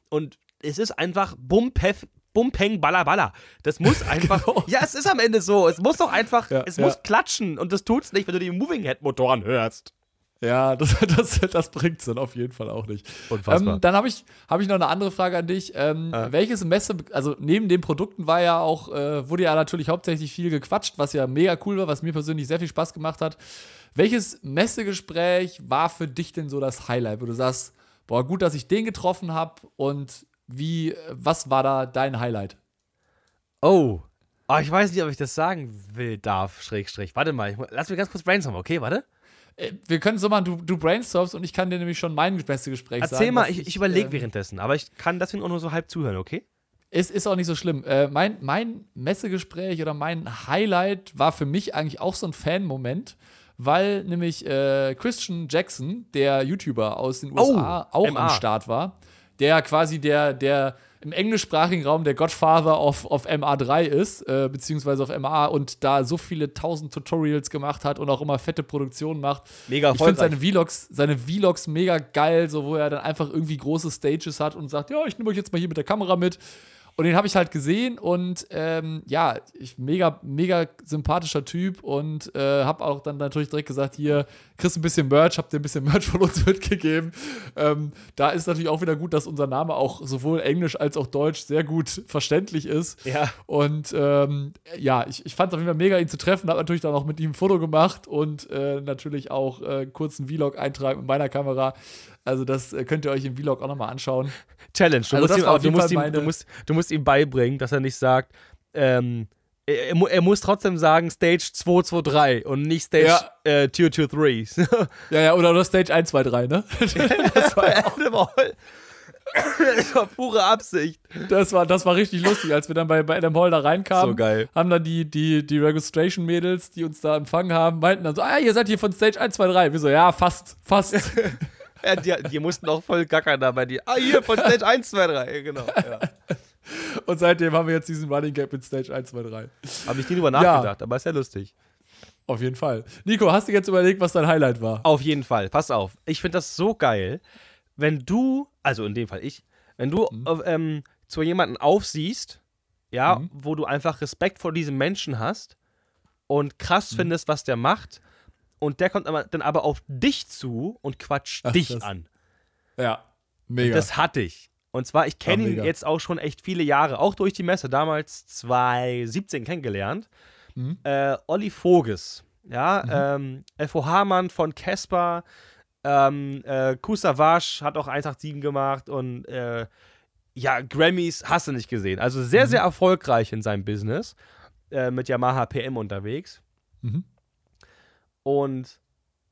B: Und es ist einfach Bumpef, Bumpeng, Balla, Balla. Das muss einfach.
A: Genau.
B: Ja, es ist am Ende so. Es muss doch einfach.
A: Ja,
B: es
A: ja.
B: muss klatschen. Und das tut's nicht, wenn du die Moving Head Motoren hörst.
A: Ja, das, das, das bringt es dann auf jeden Fall auch nicht.
B: Unfassbar.
A: Ähm, dann habe ich, hab ich noch eine andere Frage an dich. Ähm,
B: Ja.
A: Welches Messe, also neben den Produkten war ja auch, äh, wurde ja natürlich hauptsächlich viel gequatscht, was ja mega cool war, was mir persönlich sehr viel Spaß gemacht hat. Welches Messegespräch war für dich denn so das Highlight, wo du sagst, boah, gut, dass ich den getroffen habe und wie, äh, was war da dein Highlight?
B: Oh. Oh, ich weiß nicht, ob ich das sagen will, darf, Schrägstrich. Warte mal, ich, lass mich ganz kurz brainstormen, okay? Warte.
A: Äh, wir können so machen, du, du brainstormst und ich kann dir nämlich schon mein Messegespräch sagen.
B: Erzähl mal,
A: was
B: ich, ich überlege
A: äh,
B: währenddessen, aber ich kann deswegen auch nur so halb zuhören, okay?
A: ist, ist auch nicht so schlimm. Äh, mein, mein Messegespräch oder mein Highlight war für mich eigentlich auch so ein Fan-Moment, weil nämlich äh, Christian Jackson, der YouTuber aus den USA,
B: Oh,
A: auch
B: MA.
A: am Start war. Der quasi der, der im englischsprachigen Raum der Godfather of, of MA3 ist, äh, beziehungsweise auf MA und da so viele tausend Tutorials gemacht hat und auch immer fette Produktionen macht.
B: Mega
A: Ich finde seine Vlogs, seine Vlogs mega geil, so wo er dann einfach irgendwie große Stages hat und sagt, ja, ich nehme euch jetzt mal hier mit der Kamera mit. Und den habe ich halt gesehen und ähm, ja, ich, mega, mega sympathischer Typ und äh, habe auch dann natürlich direkt gesagt, hier, kriegst ein bisschen Merch, hab dir ein bisschen Merch von uns mitgegeben. Ähm, da ist natürlich auch wieder gut, dass unser Name auch sowohl Englisch als auch Deutsch sehr gut verständlich ist.
B: Ja.
A: Und ähm, ja, ich, ich fand es auf jeden Fall mega, ihn zu treffen. Habe natürlich dann auch mit ihm ein Foto gemacht und äh, natürlich auch äh, einen kurzen Vlog eintragen mit meiner Kamera. Also, das äh, könnt ihr euch im Vlog auch nochmal anschauen.
B: Challenge. Du,
A: Also
B: musst ihm, auch, du, musst ihm, du, musst, du musst ihm beibringen, dass er nicht sagt, ähm, er, er mu- muss trotzdem sagen Stage 223 und nicht Stage
A: Ja.
B: äh, 223.
A: Ja, ja, oder, oder Stage 1, 2, 3, ne? das, war,
B: das war pure Absicht.
A: das, war, das war richtig lustig, als wir dann bei, bei Adam Hall da reinkamen.
B: So geil.
A: Haben dann die, die, die Registration-Mädels, die uns da empfangen haben, meinten dann so: Ah, ihr seid hier von Stage 1, 2, 3. Wir so: Ja, fast, fast.
B: Ja, die, die mussten auch voll gackern da bei dir. Ah, hier von Stage 1, 2, 3. Genau. Ja.
A: und seitdem haben wir jetzt diesen Running Gap mit Stage 1, 2, 3.
B: Habe ich nie drüber
A: Ja.
B: nachgedacht, aber ist ja lustig.
A: Auf jeden Fall. Nico, hast du jetzt überlegt, was dein Highlight war?
B: Auf jeden Fall. Pass auf. Ich finde das so geil, wenn du, also in dem Fall ich, wenn du äh, ähm, zu jemandem aufsiehst, ja,
A: Mhm.
B: wo du einfach Respekt vor diesem Menschen hast und krass
A: Mhm.
B: findest, was der macht, und der kommt aber, dann aber auf dich zu und quatscht
A: Ach,
B: dich
A: das-
B: an.
A: Ja, mega.
B: Das hatte ich. Und zwar, ich kenne
A: Ja,
B: ihn jetzt auch schon echt viele Jahre, auch durch die Messe, damals 2017 kennengelernt.
A: Mhm.
B: Äh, Olli Voges, ja, ähm, FOH-Mann von Casper, ähm, äh, Kusavage hat auch 187 gemacht und äh, ja, Grammys hast du nicht gesehen. Also sehr, sehr erfolgreich in seinem Business, äh, mit Yamaha PM unterwegs.
A: Mhm.
B: Und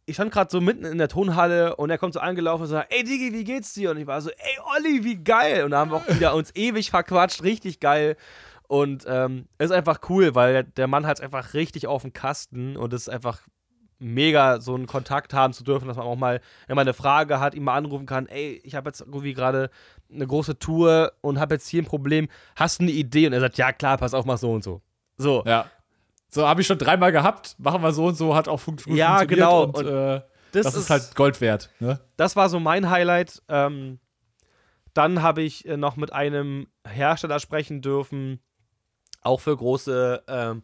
B: ich stand gerade so mitten in der Tonhalle und er kommt so angelaufen und sagt, ey Digi, wie geht's dir? Und ich war so, ey Olli, wie geil. Und da haben wir auch wieder uns ewig verquatscht, richtig geil. Und ähm, ist einfach cool, weil der, Mann hat es einfach richtig auf dem Kasten und es ist einfach mega, so einen Kontakt haben zu dürfen, dass man auch mal, wenn man eine Frage hat, ihn mal anrufen kann, ey, ich habe jetzt irgendwie gerade eine große Tour und habe jetzt hier ein Problem, hast du eine Idee? Und er sagt, ja klar, pass auf, mach so und so. So,
A: Ja. So, habe ich schon dreimal gehabt. Machen wir so und so, hat auch fun
B: Ja,
A: funktioniert.
B: genau.
A: Und,
B: Und
A: äh, das, ist, halt Gold wert. Ne?
B: das war so mein Highlight. Ähm, dann habe ich äh, noch mit einem Hersteller sprechen dürfen, auch für große ähm,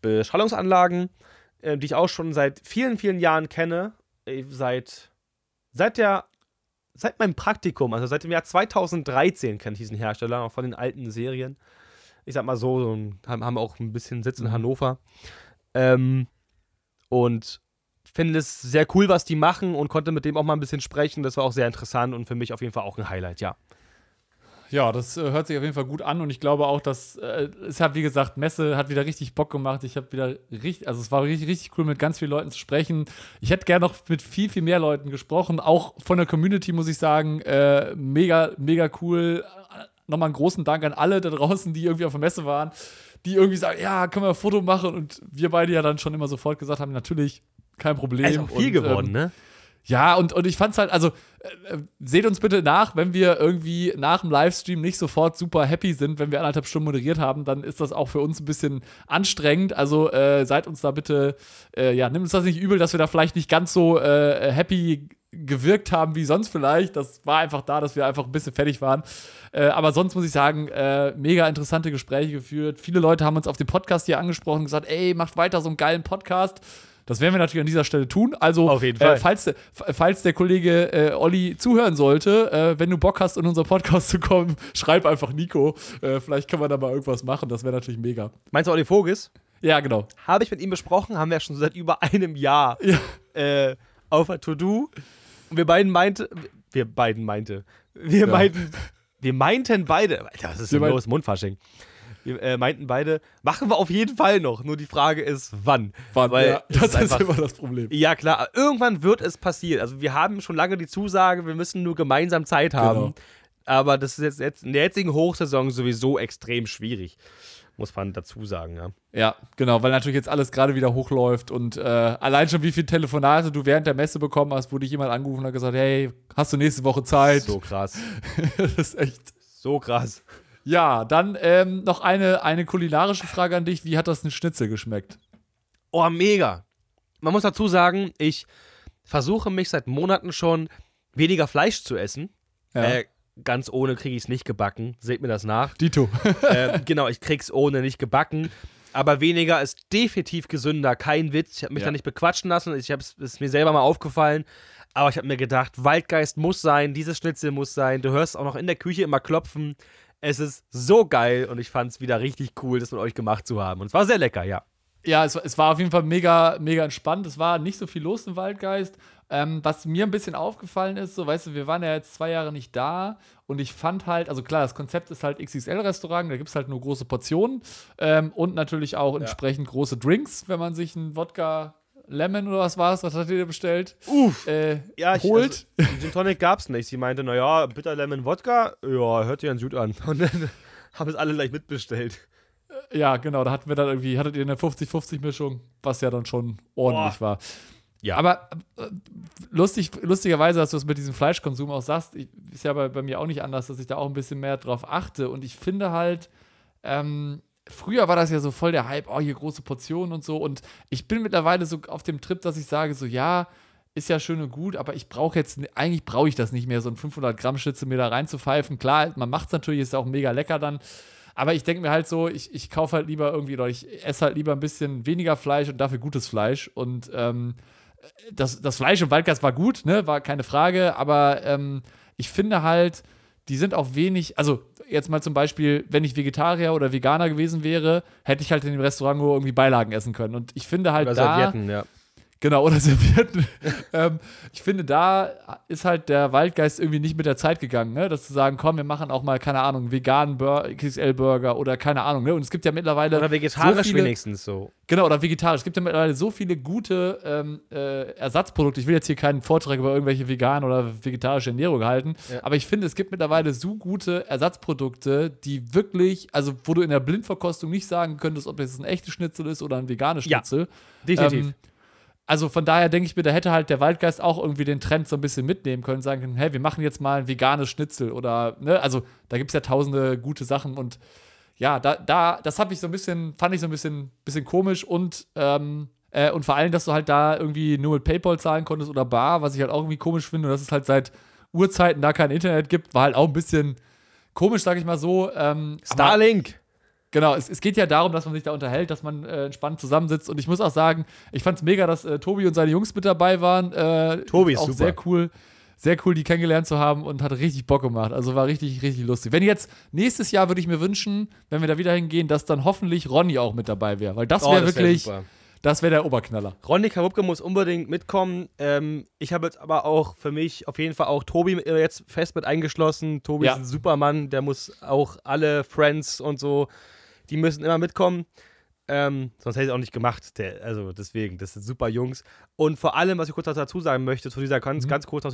B: Beschallungsanlagen, äh, die ich auch schon seit vielen, vielen Jahren kenne. Äh, seit, seit der, seit meinem Praktikum, also seit dem Jahr 2013 kenne ich diesen Hersteller, auch von den alten Serien. Ich sag mal so, so ein, haben, haben auch ein bisschen Sitz in
A: Mhm.
B: Hannover. Ähm, und finde es sehr cool, was die machen und konnte mit dem auch mal ein bisschen sprechen. Das war auch sehr interessant und für mich auf jeden Fall auch ein Highlight, ja.
A: Ja, das äh, hört sich auf jeden Fall gut an und ich glaube auch, dass äh, es hat, wie gesagt, Messe hat wieder richtig Bock gemacht. Ich habe wieder richtig, also es war richtig, richtig cool, mit ganz vielen Leuten zu sprechen. Ich hätte gerne noch mit viel, viel mehr Leuten gesprochen. Auch von der Community muss ich sagen, äh, mega, mega cool. Nochmal einen großen Dank an alle da draußen, die irgendwie auf der Messe waren, die irgendwie sagen, ja, können wir ein Foto machen und wir beide ja dann schon immer sofort gesagt haben, natürlich, kein Problem.
B: ist auch viel
A: und,
B: geworden,
A: ähm,
B: ne?
A: ja, und, und ich fand's halt, also äh, äh, seht uns bitte nach, wenn wir irgendwie nach dem Livestream nicht sofort super happy sind, wenn wir anderthalb Stunden moderiert haben, dann ist das auch für uns ein bisschen anstrengend. Also äh, seid uns da bitte, äh, ja, nimmt uns das nicht übel, dass wir da vielleicht nicht ganz so äh, happy gewirkt haben wie sonst vielleicht. Das war einfach da, dass wir einfach ein bisschen fertig waren. Äh, aber sonst muss ich sagen, äh, mega interessante Gespräche geführt. Viele Leute haben uns auf dem Podcast hier angesprochen und gesagt, ey, macht weiter so einen geilen Podcast. Das werden wir natürlich an dieser Stelle tun. Also,
B: Auf jeden
A: Äh,
B: Fall.
A: falls, der- f- falls der Kollege äh, Olli zuhören sollte, äh, wenn du Bock hast, in unser Podcast zu kommen, schreib einfach Nico. Äh, vielleicht können wir da mal irgendwas machen. Das wäre natürlich mega.
B: Meinst du Olli Voges?
A: Ja, genau.
B: Habe ich mit ihm besprochen, haben wir schon seit über einem Jahr
A: Ja.
B: äh, auf der To-Do. Und wir beiden meinte, wir beiden meinte, wir
A: Ja.
B: meinten, wir meinten beide, Alter, was ist
A: Wir
B: denn los, Mundfasching. Wir äh, meinten beide, machen wir auf jeden Fall noch. Nur die Frage ist, wann?
A: Wann?
B: Weil
A: ja, das
B: ist
A: ist,
B: einfach-
A: immer das Problem.
B: Ja, klar, irgendwann wird es passieren. Also, wir haben schon lange die Zusage, wir müssen nur gemeinsam Zeit haben.
A: Genau.
B: Aber das ist jetzt, jetzt in der jetzigen Hochsaison sowieso extrem schwierig, muss man dazu sagen, ja.
A: Ja, genau, weil natürlich jetzt alles gerade wieder hochläuft und äh, allein schon wie viele Telefonate du während der Messe bekommen hast, wo dich jemand angerufen und hat gesagt, hey, hast du nächste Woche Zeit?
B: So krass.
A: das ist echt.
B: So krass.
A: Ja, dann ähm, noch eine, eine kulinarische Frage an dich. Wie hat das ein Schnitzel geschmeckt?
B: Oh, mega. Man muss dazu sagen, ich versuche mich seit Monaten schon weniger Fleisch zu essen.
A: Ja.
B: Äh, ganz ohne kriege ich es nicht gebacken. Seht mir das nach.
A: Dito.
B: äh, genau, ich krieg's ohne nicht gebacken. Aber weniger ist definitiv gesünder. Kein Witz. Ich habe mich
A: Ja.
B: da nicht bequatschen lassen. Ich habe es ist mir selber mal aufgefallen. Aber ich habe mir gedacht, Waldgeist muss sein, dieses Schnitzel muss sein. Du hörst auch noch in der Küche immer klopfen. Es ist so geil und ich fand es wieder richtig cool, das mit euch gemacht zu haben. Und es war sehr lecker, ja.
A: Ja, es, es war auf jeden Fall mega, mega entspannt. Es war nicht so viel los im Waldgeist. Ähm, was mir ein bisschen aufgefallen ist, so weißt du, wir waren ja jetzt zwei Jahre nicht da und ich fand halt, also klar, das Konzept ist halt XXL-Restaurant, da gibt es halt nur große Portionen ähm, und natürlich auch entsprechend große Drinks, wenn man sich einen Wodka Lemon oder was war es, was hat ihr bestellt?
B: Uff.
A: Äh,
B: Ja, ich,
A: holt.
B: Also, Gin Tonic gab's nicht. Sie meinte, naja, Bitter Lemon Wodka, ja, hört sich ganz gut an. Und dann haben es alle gleich mitbestellt.
A: Ja, genau, da hatten wir dann irgendwie, hattet ihr eine 50-50-Mischung, was ja dann schon ordentlich war.
B: Ja.
A: Aber äh, lustig, lustigerweise, dass du es mit diesem Fleischkonsum auch sagst, ich, ist ja bei, bei mir auch nicht anders, dass ich da auch ein bisschen mehr drauf achte. Und ich finde halt, ähm, früher war das ja so voll der Hype, oh, hier große Portionen und so. Und ich bin mittlerweile so auf dem Trip, dass ich sage, so, ja, ist ja schön und gut, aber ich brauche jetzt, eigentlich brauche ich das nicht mehr, so ein 500 Gramm Schnitzel mir da reinzupfeifen. Klar, man macht es natürlich, ist auch mega lecker dann. Aber ich denke mir halt so, ich, ich kaufe halt lieber irgendwie, oder ich esse halt lieber ein bisschen weniger Fleisch und dafür gutes Fleisch. Und ähm, das, das Fleisch im Waldgas war gut, ne, war keine Frage, aber ähm, ich finde halt, die sind auch wenig, also jetzt mal zum Beispiel, wenn ich Vegetarier oder Veganer gewesen wäre, hätte ich halt in dem Restaurant nur irgendwie Beilagen essen können. Und ich finde halt
B: Oder
A: da,
B: Servietten, ja.
A: Genau, oder Servietten. ähm, ich finde, da ist halt der Waldgeist irgendwie nicht mit der Zeit gegangen, ne? Dass zu sagen, komm, wir machen auch mal, keine Ahnung, veganen Bur XL-Burger oder keine Ahnung, ne? Und es gibt ja mittlerweile.
B: Oder vegetarisch
A: so viele,
B: wenigstens so.
A: Genau, oder vegetarisch. Es gibt ja mittlerweile so viele gute ähm, äh, Ersatzprodukte. Ich will jetzt hier keinen Vortrag über irgendwelche vegan oder vegetarische Ernährung halten,
B: Ja.
A: aber ich finde, es gibt mittlerweile so gute Ersatzprodukte, die wirklich, also wo du in der Blindverkostung nicht sagen könntest, ob das ein echtes Schnitzel ist oder ein veganes
B: Ja,
A: Schnitzel.
B: Definitiv.
A: Ähm, also von daher denke ich mir, da hätte halt der Waldgeist auch irgendwie den Trend so ein bisschen mitnehmen können, sagen können, hey, wir machen jetzt mal ein veganes Schnitzel oder, ne, also da gibt es ja tausende gute Sachen und ja, da, da, das habe ich so ein bisschen, fand ich so ein bisschen, bisschen komisch und, ähm, äh, und vor allem, dass du halt da irgendwie nur mit PayPal zahlen konntest oder Bar, was ich halt auch irgendwie komisch finde, und dass es halt seit Urzeiten da kein Internet gibt, war halt auch ein bisschen komisch, sag ich mal so. Ähm,
B: Starlink.
A: Genau, es, es geht ja darum, dass man sich da unterhält, dass man äh, entspannt zusammensitzt. Und ich muss auch sagen, ich fand es mega, dass äh, Tobi und seine Jungs mit dabei waren. Äh,
B: Tobi ist
A: auch
B: super.
A: sehr cool. Sehr cool, die kennengelernt zu haben und hat richtig Bock gemacht. Also war richtig, richtig lustig. Wenn jetzt nächstes Jahr würde ich mir wünschen, wenn wir da wieder hingehen, dass dann hoffentlich Ronny auch mit dabei wäre. Weil das
B: Oh,
A: wäre
B: wär
A: wirklich,
B: super.
A: das wäre der Oberknaller.
B: Ronny Kawupke muss unbedingt mitkommen. Ähm, ich habe jetzt aber auch für mich auf jeden Fall auch Tobi äh, jetzt fest mit eingeschlossen. Tobi
A: Ja.
B: ist ein Supermann, der muss auch alle Friends und so, die müssen immer mitkommen. Ähm, sonst hätte ich es auch nicht gemacht. Der, also deswegen, das sind super Jungs. Und vor allem, was ich kurz dazu sagen möchte, zu dieser ganz,
A: Mhm.
B: ganz kurz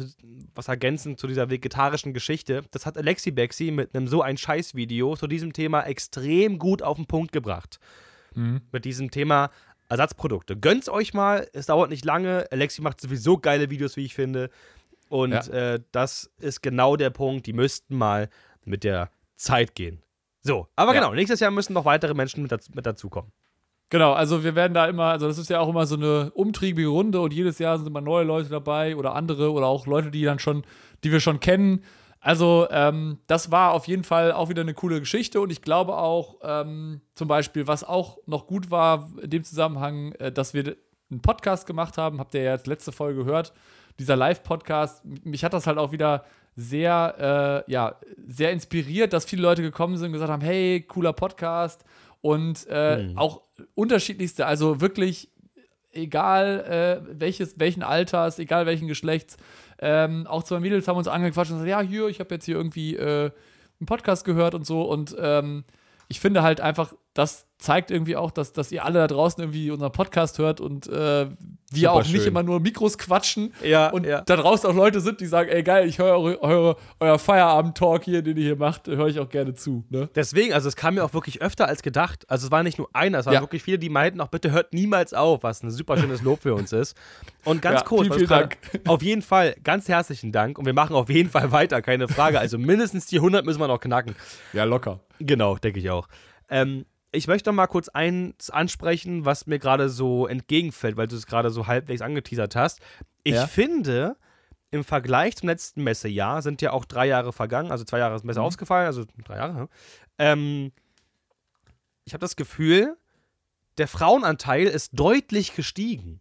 B: was ergänzen zu dieser vegetarischen Geschichte, das hat Alexi Bexi mit einem so ein Scheiß-Video zu diesem Thema extrem gut auf den Punkt gebracht mit diesem Thema Ersatzprodukte. Gönnt's euch mal, es dauert nicht lange. Alexi macht sowieso geile Videos, wie ich finde. Und
A: Ja.
B: äh, das ist genau der Punkt, die müssten mal mit der Zeit gehen. So, aber
A: Ja.
B: genau, nächstes Jahr müssen noch weitere Menschen mit, daz mit dazukommen.
A: Genau, also wir werden da immer, also das ist ja auch immer so eine umtriebige Runde und jedes Jahr sind immer neue Leute dabei oder andere oder auch Leute, die dann schon, die wir schon kennen. Also ähm, das war auf jeden Fall auch wieder eine coole Geschichte und ich glaube auch ähm, zum Beispiel, was auch noch gut war in dem Zusammenhang, äh, dass wir einen Podcast gemacht haben, habt ihr ja jetzt letzte Folge gehört, dieser Live-Podcast, mich hat das halt auch wieder sehr, äh, ja, sehr inspiriert, dass viele Leute gekommen sind und gesagt haben, hey, cooler Podcast. Und äh, auch unterschiedlichste, also wirklich egal äh, welches, welchen Alters, egal welchen Geschlechts, ähm, auch zwei Mädels haben uns angequatscht und gesagt, ja, hier, ich habe jetzt hier irgendwie äh, einen Podcast gehört und so. Und ähm, ich finde halt einfach, dass zeigt irgendwie auch, dass, dass ihr alle da draußen irgendwie unseren Podcast hört und äh, wir auch
B: schön.
A: nicht immer nur Mikros quatschen
B: Ja,
A: und
B: ja.
A: da draußen auch Leute sind, die sagen, ey geil, ich höre eure, eure, euer Feierabend-Talk hier, den ihr hier macht, höre ich auch gerne zu. Ne?
B: Deswegen, also es kam mir auch wirklich öfter als gedacht. Also es war nicht nur einer, es waren
A: Ja.
B: wirklich viele, die meinten auch, bitte hört niemals auf, was ein super schönes Lob für uns ist. Und ganz
A: Ja,
B: kurz,
A: vielen, vielen
B: gerade- auf jeden Fall, ganz herzlichen Dank und wir machen auf jeden Fall weiter, keine Frage. Also mindestens die 100 müssen wir noch knacken.
A: Ja, locker.
B: Genau, denke ich auch. Ähm, ich möchte noch mal kurz eins ansprechen, was mir gerade so entgegenfällt, weil du es gerade so halbwegs angeteasert hast. Ich
A: Ja.
B: finde, im Vergleich zum letzten Messejahr sind ja auch drei Jahre vergangen, also zwei Jahre ist Messe
A: Mhm.
B: ausgefallen, also drei Jahre. ne? Ähm, ich habe das Gefühl, der Frauenanteil ist deutlich gestiegen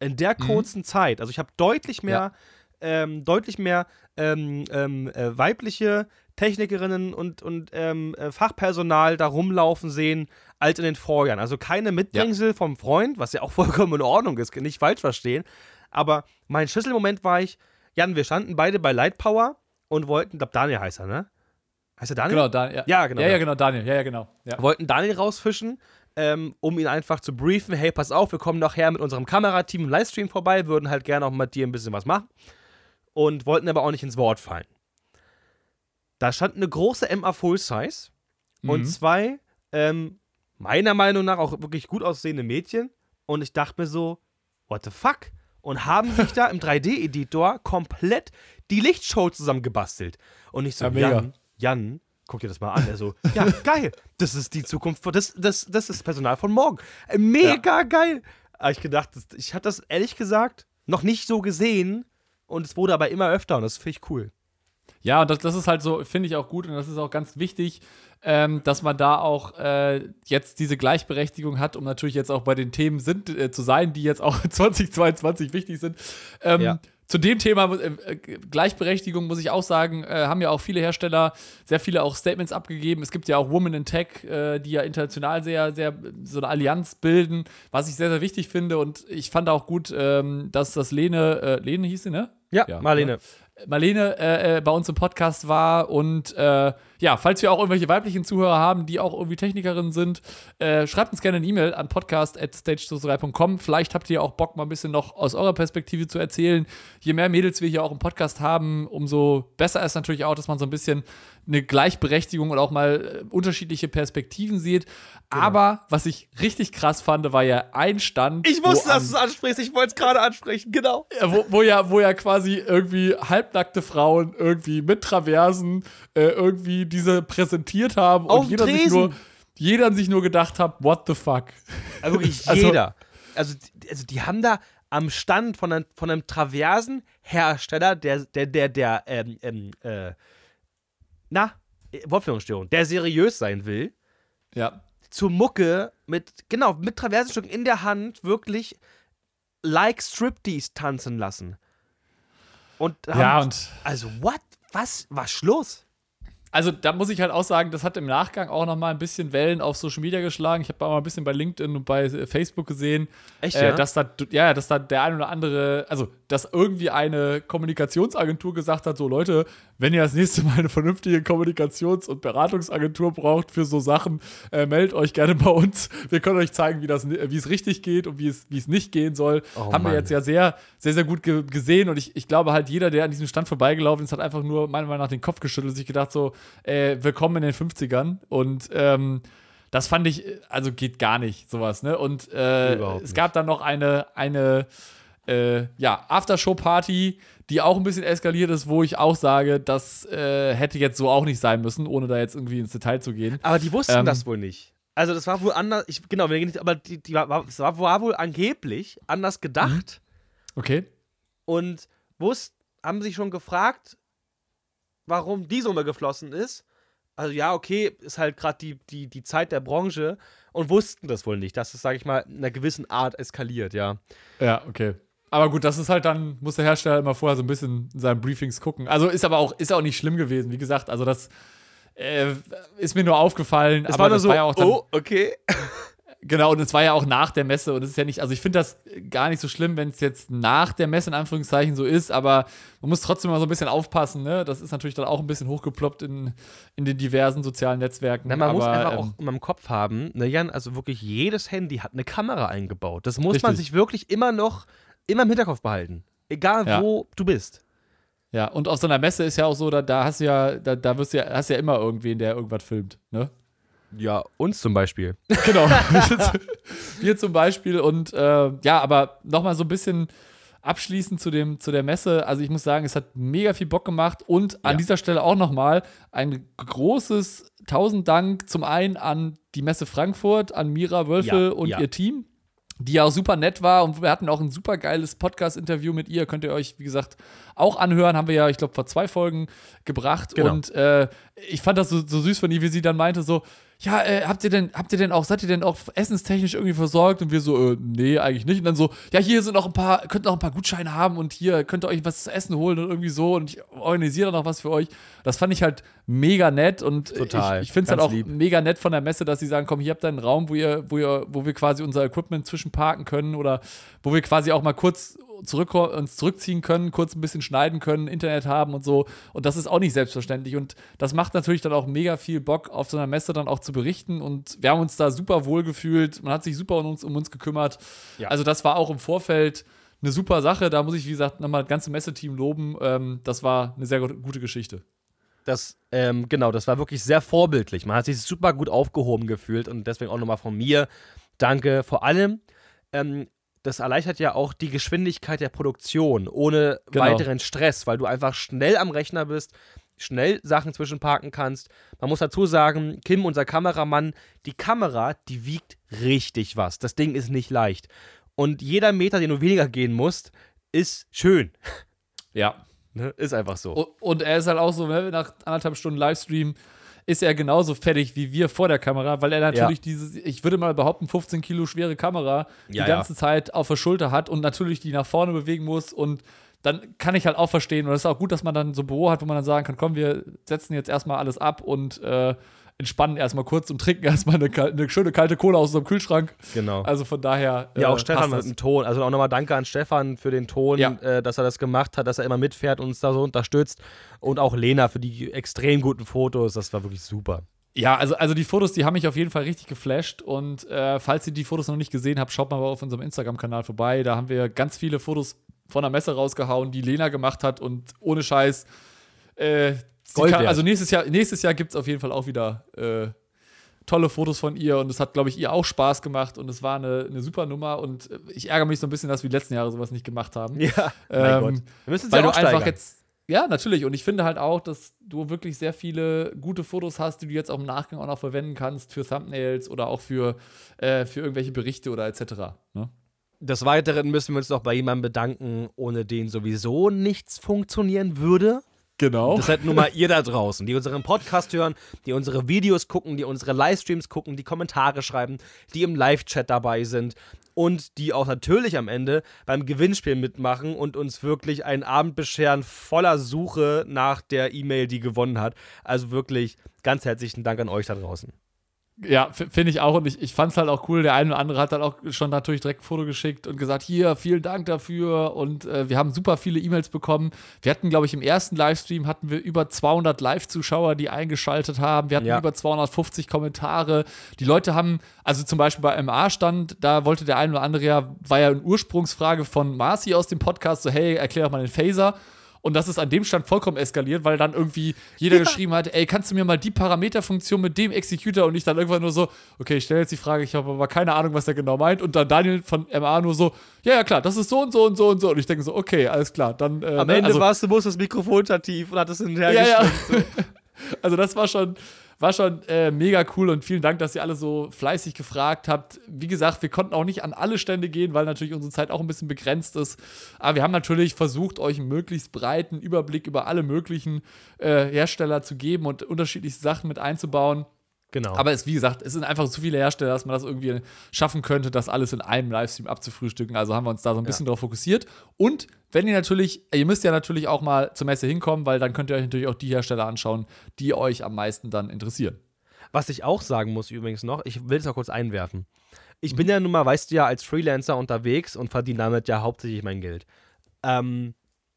B: in der
A: Mhm.
B: kurzen Zeit. Also ich habe deutlich mehr, ähm, deutlich mehr ähm, ähm, äh, weibliche Technikerinnen und, und ähm, äh, Fachpersonal da rumlaufen sehen als in den Vorjahren. Also keine Mitbringsel vom Freund, was ja auch vollkommen in Ordnung ist, nicht falsch verstehen. Aber mein Schlüsselmoment war ich, Jan, wir standen beide bei Lightpower und wollten, ich glaube Daniel heißt er, ne? Heißt er Daniel?
A: Genau, Daniel.
B: Ja, genau.
A: Ja, ja, genau, Daniel. Ja, ja, genau. Ja.
B: wollten Daniel rausfischen, ähm, um ihn einfach zu briefen. Hey, pass auf, wir kommen nachher mit unserem Kamerateam im Livestream vorbei, würden halt gerne auch mit dir ein bisschen was machen. Und wollten aber auch nicht ins Wort fallen. Da stand eine große MA Full Size und
A: Mhm.
B: zwei, ähm, meiner Meinung nach auch wirklich gut aussehende Mädchen. Und ich dachte mir so, what the fuck? Und haben sich da im 3D-Editor komplett die Lichtshow zusammengebastelt. Und ich so,
A: Ja.
B: Jan, Jan, guck dir das mal an. Er so, ja, geil. Das ist die Zukunft, von- das, das, das ist Personal von morgen. Äh, Mega geil. Aber ich gedacht, ich hatte das ehrlich gesagt noch nicht so gesehen. Und es wurde aber immer öfter und das finde ich cool.
A: Ja, und das, das ist halt so, finde ich auch gut und das ist auch ganz wichtig, ähm, dass man da auch äh, jetzt diese Gleichberechtigung hat, um natürlich jetzt auch bei den Themen sind, äh, zu sein, die jetzt auch 2022 wichtig sind. Ähm,
B: Ja.
A: Zu dem Thema äh, Gleichberechtigung muss ich auch sagen, äh, haben ja auch viele Hersteller sehr viele auch Statements abgegeben. Es gibt ja auch Women in Tech, äh, die ja international sehr, sehr so eine Allianz bilden, was ich sehr, sehr wichtig finde. Und ich fand auch gut, ähm, dass das Lene, äh, Lene hieß sie, ne?
B: Ja,
A: Ja,
B: Marlene.
A: Marlene äh, äh, bei uns im Podcast war. Und äh, ja, falls wir auch irgendwelche weiblichen Zuhörer haben, die auch irgendwie Technikerinnen sind, äh, schreibt uns gerne eine E-Mail an podcast.stage23.com. Vielleicht habt ihr auch Bock, mal ein bisschen noch aus eurer Perspektive zu erzählen. Je mehr Mädels wir hier auch im Podcast haben, umso besser ist natürlich auch, dass man so ein bisschen eine Gleichberechtigung und auch mal äh, unterschiedliche Perspektiven sieht. Aber was ich richtig krass fand, war ja ein Stand.
B: Ich wusste, dass du es ansprichst. Ich wollte es gerade ansprechen. Genau.
A: wo, wo, ja, wo ja quasi irgendwie halbnackte Frauen irgendwie mit Traversen äh, irgendwie diese präsentiert haben
B: Auf
A: und jeder sich, nur, jeder sich nur gedacht hat, what the fuck?
B: Also wirklich jeder. Also, die- also die haben da am Stand von einem, von einem Traversenhersteller, der, der, der, der, ähm, ähm, äh, na, äh, Wortführungsstörung, der seriös sein will,
A: Ja.
B: zur Mucke mit, genau, mit Traversenstücken in der Hand wirklich like Striptease tanzen lassen. Und
A: Ja, und
B: also what? Was? Was Schluss?
A: also da muss ich halt auch sagen, das hat im Nachgang auch noch mal ein bisschen Wellen auf Social Media geschlagen. Ich habe auch mal ein bisschen bei LinkedIn und bei äh, Facebook gesehen,
B: Echt,
A: äh,
B: ja?
A: dass da ja, dass da der ein oder andere, also dass irgendwie eine Kommunikationsagentur gesagt hat, so Leute, wenn ihr das nächste Mal eine vernünftige Kommunikations- und Beratungsagentur braucht für so Sachen, äh, meldet euch gerne bei uns. Wir können euch zeigen, wie das, wie es richtig geht und wie es, wie es nicht gehen soll.
B: Oh,
A: Haben wir
B: Mann.
A: jetzt ja sehr, sehr, sehr gut ge gesehen und ich, ich glaube halt, jeder, der an diesem Stand vorbeigelaufen ist, hat einfach nur meiner Meinung nach den Kopf geschüttelt und sich gedacht, so, äh, willkommen in den 50ern und ähm, das fand ich, äh, also geht gar nicht, sowas, ne? Und äh, es gab dann noch eine, eine äh, ja, Aftershow-Party, die auch ein bisschen eskaliert ist, wo ich auch sage, das äh, hätte jetzt so auch nicht sein müssen, ohne da jetzt irgendwie ins Detail zu gehen.
B: Aber die wussten
A: Ähm,
B: das wohl nicht. Also das war wohl anders, ich, genau, aber die, die war, war, es war, war wohl angeblich anders gedacht
A: Okay.
B: und wusst, haben sich schon gefragt, warum die Summe geflossen ist. Also ja, okay, ist halt gerade die, die, die Zeit der Branche und wussten das wohl nicht, dass es, sage ich mal, in einer gewissen Art eskaliert, ja.
A: Ja, okay. Aber gut, das ist halt dann, muss der Hersteller immer vorher so ein bisschen in seinen Briefings gucken. Also ist aber auch, ist auch nicht schlimm gewesen. Wie gesagt, also das äh, ist mir nur aufgefallen.
B: Es
A: aber
B: war
A: das
B: so,
A: war ja auch dann,
B: oh, okay.
A: Genau, und es war ja auch nach der Messe und es ist ja nicht, also ich finde das gar nicht so schlimm, wenn es jetzt nach der Messe in Anführungszeichen so ist, aber man muss trotzdem mal so ein bisschen aufpassen, ne? Das ist natürlich dann auch ein bisschen hochgeploppt in, in den diversen sozialen Netzwerken.
B: Na, man
A: aber,
B: muss einfach
A: ähm,
B: auch immer im Kopf haben, ne Jan, also wirklich jedes Handy hat eine Kamera eingebaut. Das muss man
A: Richtig.
B: sich wirklich immer noch, immer im Hinterkopf behalten. Egal
A: Ja.
B: wo du bist.
A: Ja, und auf so einer Messe ist ja auch so, da, da hast du ja, da, da wirst du ja, hast ja immer irgendwen, der irgendwas filmt, ne?
B: Ja, uns zum Beispiel.
A: Genau. Wir zum Beispiel. Und äh, ja, aber nochmal so ein bisschen abschließend zu, dem, zu der Messe. Also ich muss sagen, es hat mega viel Bock gemacht. Und an
B: Ja.
A: dieser Stelle auch nochmal ein großes Tausend Dank zum einen an die Messe Frankfurt, an Mira Wölfel
B: Ja,
A: und
B: ja.
A: ihr Team. Die ja auch super nett war und wir hatten auch ein super geiles Podcast-Interview mit ihr. Könnt ihr euch, wie gesagt, auch anhören. Haben wir ja, ich glaube, vor zwei Folgen gebracht.
B: Genau.
A: Und äh, ich fand das so, so süß von ihr, wie sie dann meinte: so, ja, äh, habt ihr denn, habt ihr denn auch, seid ihr denn auch essenstechnisch irgendwie versorgt? Und wir so, äh, nee, eigentlich nicht. Und dann so, ja, hier sind noch ein paar, könnt noch ein paar Gutscheine haben und hier könnt ihr euch was zu essen holen und irgendwie so und ich organisiere dann noch was für euch. Das fand ich halt mega nett und
B: Total,
A: ich, ich finde es halt auch
B: lieb.
A: mega nett von der Messe, dass sie sagen, komm, hier habt ihr einen Raum, wo ihr, wo ihr, wo wir quasi unser Equipment zwischenparken können oder wo wir quasi auch mal kurz zurück, uns zurückziehen können, kurz ein bisschen schneiden können, Internet haben und so. Und das ist auch nicht selbstverständlich. Und das macht natürlich dann auch mega viel Bock, auf so einer Messe dann auch zu berichten. Und wir haben uns da super wohl gefühlt. Man hat sich super um uns, um uns gekümmert.
B: Ja.
A: Also, das war auch im Vorfeld eine super Sache. Da muss ich, wie gesagt, nochmal das ganze Messeteam loben. Ähm, das war eine sehr gut- gute Geschichte.
B: Das, ähm, genau, das war wirklich sehr vorbildlich. Man hat sich super gut aufgehoben gefühlt und deswegen auch nochmal von mir danke. Vor allem, ähm, das erleichtert ja auch die Geschwindigkeit der Produktion ohne
A: Genau.
B: weiteren Stress, weil du einfach schnell am Rechner bist, schnell Sachen zwischenparken kannst. Man muss dazu sagen, Kim, unser Kameramann, die Kamera, die wiegt richtig was. Das Ding ist nicht leicht. Und jeder Meter, den du weniger gehen musst, ist schön.
A: Ja.
B: Ne? Ist einfach so.
A: Und, und er ist halt auch so, ne, nach anderthalb Stunden Livestream ist er genauso fertig wie wir vor der Kamera, weil er natürlich diese, ich würde mal behaupten, 15 Kilo schwere Kamera
B: Ja,
A: die
B: ja.
A: ganze Zeit auf der Schulter hat und natürlich die nach vorne bewegen muss und dann kann ich halt auch verstehen, und es ist auch gut, dass man dann so ein Büro hat, wo man dann sagen kann, komm, wir setzen jetzt erstmal alles ab und äh, entspannen erstmal kurz und trinken erstmal eine, eine schöne kalte Cola aus unserem Kühlschrank.
B: Genau.
A: Also von daher.
B: Ja,
A: äh,
B: auch Stefan
A: passt
B: mit dem Ton. Also auch nochmal danke an Stefan für den Ton,
A: Ja.
B: äh, dass er das gemacht hat, dass er immer mitfährt und uns da so unterstützt. Und auch Lena für die extrem guten Fotos. Das war wirklich super.
A: Ja, also, also die Fotos, die haben mich auf jeden Fall richtig geflasht. Und äh, falls ihr die Fotos noch nicht gesehen habt, schaut mal auf unserem Instagram-Kanal vorbei. Da haben wir ganz viele Fotos von der Messe rausgehauen, die Lena gemacht hat. Und ohne Scheiß. Äh,
B: Gold
A: kann, also nächstes Jahr, nächstes Jahr gibt es auf jeden Fall auch wieder äh, tolle Fotos von ihr. Und es hat, glaube ich, ihr auch Spaß gemacht. Und es war eine, eine super Nummer. Und äh, ich ärgere mich so ein bisschen, dass wir die letzten Jahre sowas nicht gemacht haben.
B: Ja,
A: Ähm,
B: mein Gott. Wir müssen es
A: weil du
B: auch
A: einfach jetzt. Ja, natürlich. Und ich finde halt auch, dass du wirklich sehr viele gute Fotos hast, die du jetzt auch im Nachgang auch noch verwenden kannst für Thumbnails oder auch für, äh, für irgendwelche Berichte oder etc. Ne?
B: Des Weiteren müssen wir uns noch bei jemandem bedanken, ohne den sowieso nichts funktionieren würde.
A: Genau.
B: Das seid nun mal ihr da draußen, die unseren Podcast hören, die unsere Videos gucken, die unsere Livestreams gucken, die Kommentare schreiben, die im Live-Chat dabei sind und die auch natürlich am Ende beim Gewinnspiel mitmachen und uns wirklich einen Abend bescheren voller Suche nach der E-Mail, die gewonnen hat. Also wirklich ganz herzlichen Dank an euch da draußen.
A: Ja, finde ich auch. Und ich, ich fand es halt auch cool. Der eine oder andere hat dann auch schon natürlich direkt ein Foto geschickt und gesagt: Hier, vielen Dank dafür. Und äh, wir haben super viele E-Mails bekommen. Wir hatten, glaube ich, im ersten Livestream hatten wir über 200 Live-Zuschauer, die eingeschaltet haben. Wir hatten
B: Ja.
A: über 250 Kommentare. Die Leute haben, also zum Beispiel bei MA stand, da wollte der eine oder andere ja, war ja eine Ursprungsfrage von Marci aus dem Podcast: so, hey, erklär doch mal den Phaser. Und das ist an dem Stand vollkommen eskaliert, weil dann irgendwie jeder geschrieben hat, ey, kannst du mir mal die Parameterfunktion mit dem Executor und ich dann irgendwann nur so, okay, ich stelle jetzt die Frage, ich habe aber keine Ahnung, was der genau meint. Und dann Daniel von MA nur so, ja, ja, klar, das ist so und so und so und so. Und ich denke so, okay, alles klar. Dann, äh,
B: Am
A: ne,
B: Ende
A: also,
B: warst du, musst das Mikrofon tief und hattest hinterher
A: ja, ja.
B: geschrieben.
A: also das war schon, war schon äh, mega cool und vielen Dank, dass ihr alle so fleißig gefragt habt. Wie gesagt, wir konnten auch nicht an alle Stände gehen, weil natürlich unsere Zeit auch ein bisschen begrenzt ist. Aber wir haben natürlich versucht, euch einen möglichst breiten Überblick über alle möglichen äh, Hersteller zu geben und unterschiedlichste Sachen mit einzubauen.
B: Genau.
A: Aber es, wie gesagt, es sind einfach zu viele Hersteller, dass man das irgendwie schaffen könnte, das alles in einem Livestream abzufrühstücken. Also haben wir uns da so ein bisschen darauf fokussiert. Und wenn ihr natürlich, ihr müsst ja natürlich auch mal zur Messe hinkommen, weil dann könnt ihr euch natürlich auch die Hersteller anschauen, die euch am meisten dann interessieren.
B: Was ich auch sagen muss übrigens noch, ich will es noch kurz einwerfen. ich bin ja nun mal, weißt du ja, als Freelancer unterwegs und verdiene damit ja hauptsächlich mein Geld. Ähm,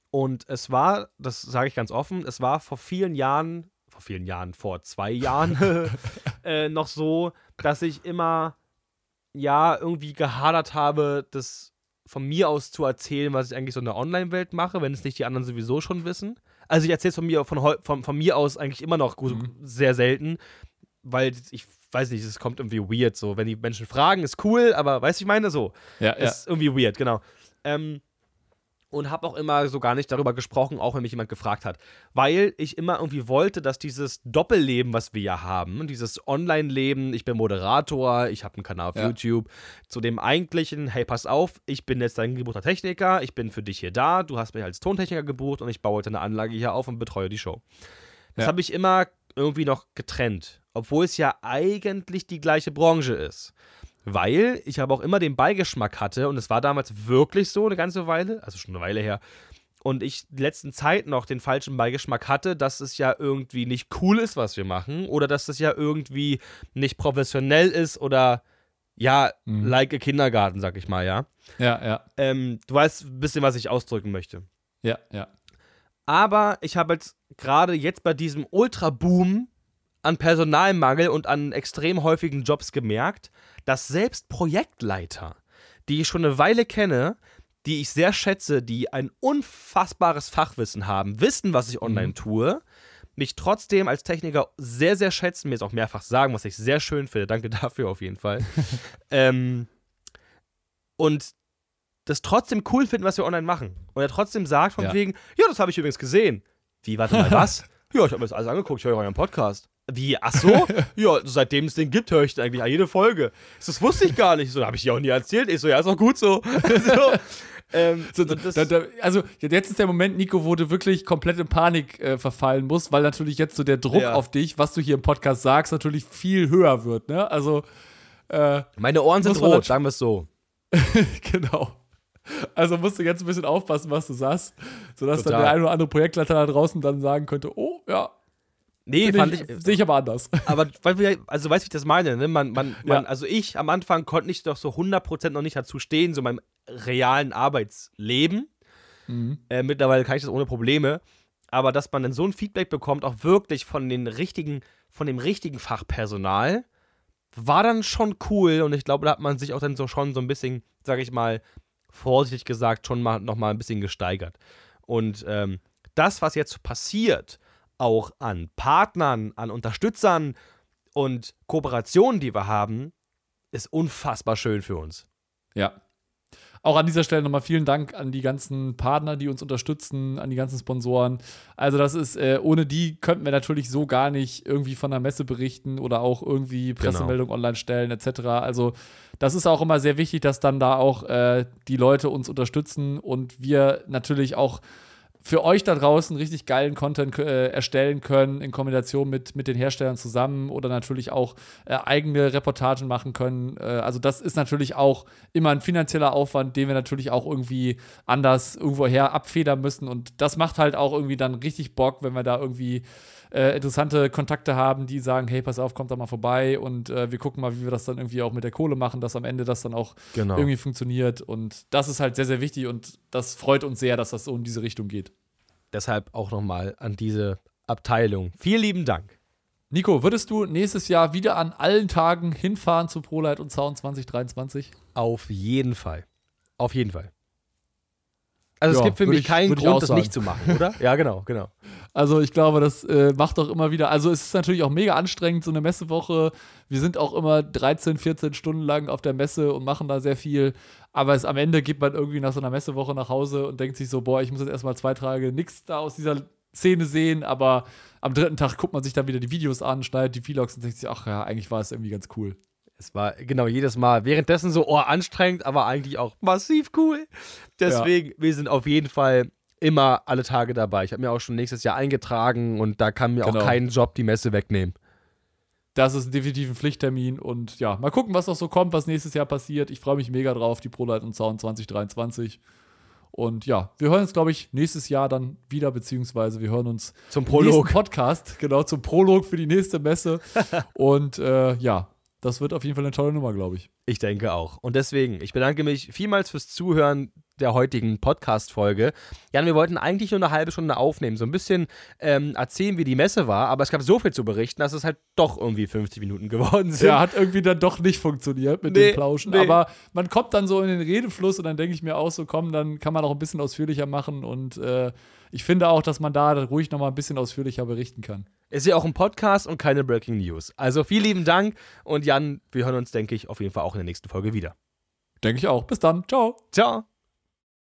B: und es war, das sage ich ganz offen, es war vor vielen Jahren, vor vielen Jahren, vor zwei Jahren äh, noch so, dass ich immer, ja, irgendwie gehadert habe, das von mir aus zu erzählen, was ich eigentlich so in der Online-Welt mache, wenn es nicht die anderen sowieso schon wissen. Also ich erzähle es von mir, von, von, von mir aus eigentlich immer noch mhm. sehr selten, weil ich weiß nicht, es kommt irgendwie weird so. Wenn die Menschen fragen, ist cool, aber weißt du, ich meine so.
A: Ja,
B: ist ja. irgendwie weird, genau. Ähm, und habe auch immer so gar nicht darüber gesprochen, auch wenn mich jemand gefragt hat, weil ich immer irgendwie wollte, dass dieses Doppelleben, was wir ja haben, dieses Online-Leben, ich bin Moderator, ich habe einen Kanal auf ja. YouTube, zu dem eigentlichen, hey, pass auf, ich bin jetzt dein gebuchter Techniker, ich bin für dich hier da, du hast mich als Tontechniker gebucht und ich baue heute eine Anlage hier auf und betreue die Show. Das ja. habe ich immer irgendwie noch getrennt, obwohl es ja eigentlich die gleiche Branche ist. Weil ich aber auch immer den Beigeschmack hatte, und es war damals wirklich so eine ganze Weile, also schon eine Weile her, und ich die letzten Zeit noch den falschen Beigeschmack hatte, dass es ja irgendwie nicht cool ist, was wir machen, oder dass es ja irgendwie nicht professionell ist oder ja, mhm. like a Kindergarten, sag ich mal, ja.
A: Ja, ja.
B: Ähm, du weißt ein bisschen, was ich ausdrücken möchte.
A: Ja, ja.
B: Aber ich habe jetzt gerade jetzt bei diesem Ultra-Boom an Personalmangel und an extrem häufigen Jobs gemerkt, dass selbst Projektleiter, die ich schon eine Weile kenne, die ich sehr schätze, die ein unfassbares Fachwissen haben, wissen, was ich online mhm. tue, mich trotzdem als Techniker sehr, sehr schätzen, mir es auch mehrfach sagen, was ich sehr schön finde. Danke dafür auf jeden Fall. ähm, und das trotzdem cool finden, was wir online machen. Und er trotzdem sagt von ja. wegen, ja, das habe ich übrigens gesehen. Wie, warte mal, was? ja, ich habe mir das alles angeguckt, ich höre euren Podcast. Wie, ach so? ja, seitdem es den gibt, höre ich eigentlich jede Folge. Das wusste ich gar nicht. So, habe ich dir auch nie erzählt. Ich so, ja, ist auch gut so. so.
A: Ähm, so, da, da, also jetzt ist der Moment, Nico, wo du wirklich komplett in Panik äh, verfallen musst, weil natürlich jetzt so der Druck ja. auf dich, was du hier im Podcast sagst, natürlich viel höher wird. Ne? Also
B: äh, meine Ohren sind rot, sagen wir es so.
A: genau. Also musst du jetzt ein bisschen aufpassen, was du sagst, sodass Total. dann der ein oder andere Projektleiter da draußen dann sagen könnte, oh ja,
B: Nee, fand ich.
A: Sehe ich aber anders.
B: Aber, also weißt du, wie ich das meine, ne? Man, man, man, also ich am Anfang konnte nicht doch so 100% noch nicht dazu stehen, so meinem realen Arbeitsleben. Mhm. Äh, mittlerweile kann ich das ohne Probleme. Aber dass man dann so ein Feedback bekommt, auch wirklich von den richtigen, von dem richtigen Fachpersonal, war dann schon cool. Und ich glaube, da hat man sich auch dann so schon so ein bisschen, sag ich mal, vorsichtig gesagt, schon mal noch mal ein bisschen gesteigert. Und ähm, das, was jetzt passiert, auch an Partnern, an Unterstützern und Kooperationen, die wir haben, ist unfassbar schön für uns.
A: Ja. Auch an dieser Stelle nochmal vielen Dank an die ganzen Partner, die uns unterstützen, an die ganzen Sponsoren. Also, das ist, äh, ohne die könnten wir natürlich so gar nicht irgendwie von der Messe berichten oder auch irgendwie genau. Pressemeldung genau. online stellen, etc. Also, das ist auch immer sehr wichtig, dass dann da auch äh, die Leute uns unterstützen und wir natürlich auch für euch da draußen richtig geilen Content äh, erstellen können, in Kombination mit, mit den Herstellern zusammen oder natürlich auch äh, eigene Reportagen machen können. Äh, also das ist natürlich auch immer ein finanzieller Aufwand, den wir natürlich auch irgendwie anders irgendwoher abfedern müssen. Und das macht halt auch irgendwie dann richtig Bock, wenn wir da irgendwie äh, interessante Kontakte haben, die sagen, hey, pass auf, kommt da mal vorbei und äh, wir gucken mal, wie wir das dann irgendwie auch mit der Kohle machen, dass am Ende das dann auch genau. irgendwie funktioniert. Und das ist halt sehr, sehr wichtig und das freut uns sehr, dass das so in diese Richtung geht.
B: Deshalb auch nochmal an diese Abteilung. Vielen lieben Dank.
A: Nico, würdest du nächstes Jahr wieder an allen Tagen hinfahren zu ProLight und Sound 2023?
B: Auf jeden Fall. Auf jeden Fall. Also ja, es gibt für mich ich, keinen Grund, das nicht zu machen, oder? ja, genau, genau.
A: Also ich glaube, das äh, macht doch immer wieder, also es ist natürlich auch mega anstrengend, so eine Messewoche. Wir sind auch immer 13, 14 Stunden lang auf der Messe und machen da sehr viel. Aber es, am Ende geht man irgendwie nach so einer Messewoche nach Hause und denkt sich so, boah, ich muss jetzt erstmal zwei Tage nichts da aus dieser Szene sehen, aber am dritten Tag guckt man sich dann wieder die Videos an, schneidet die Vlogs und denkt sich, ach ja, eigentlich war es irgendwie ganz cool.
B: Es war genau jedes Mal währenddessen so oh, anstrengend, aber eigentlich auch massiv cool. Deswegen, ja. wir sind auf jeden Fall immer alle Tage dabei. Ich habe mir auch schon nächstes Jahr eingetragen und da kann mir genau. auch kein Job die Messe wegnehmen.
A: Das ist definitiv ein Pflichttermin und ja, mal gucken, was noch so kommt, was nächstes Jahr passiert. Ich freue mich mega drauf, die ProLight und Sound 2023. Und ja, wir hören uns, glaube ich, nächstes Jahr dann wieder, beziehungsweise wir hören uns
B: zum Prolog.
A: Podcast, genau, zum Prolog für die nächste Messe. und äh, ja, das wird auf jeden Fall eine tolle Nummer, glaube ich.
B: Ich denke auch. Und deswegen, ich bedanke mich vielmals fürs Zuhören der heutigen Podcast-Folge. Jan, wir wollten eigentlich nur eine halbe Stunde aufnehmen, so ein bisschen ähm, erzählen, wie die Messe war, aber es gab so viel zu berichten, dass es halt doch irgendwie 50 Minuten geworden sind.
A: Ja, hat irgendwie dann doch nicht funktioniert mit
B: Nee,
A: dem Plauschen.
B: nee.
A: Aber man kommt dann so in den Redefluss und dann denke ich mir auch so, komm, dann kann man auch ein bisschen ausführlicher machen. Und äh, ich finde auch, dass man da ruhig noch mal ein bisschen ausführlicher berichten kann.
B: Ist ja auch ein Podcast und keine Breaking News. Also vielen lieben Dank und Jan, wir hören uns, denke ich, auf jeden Fall auch in der nächsten Folge wieder.
A: Denke ich auch. Bis dann. Ciao.
B: Ciao.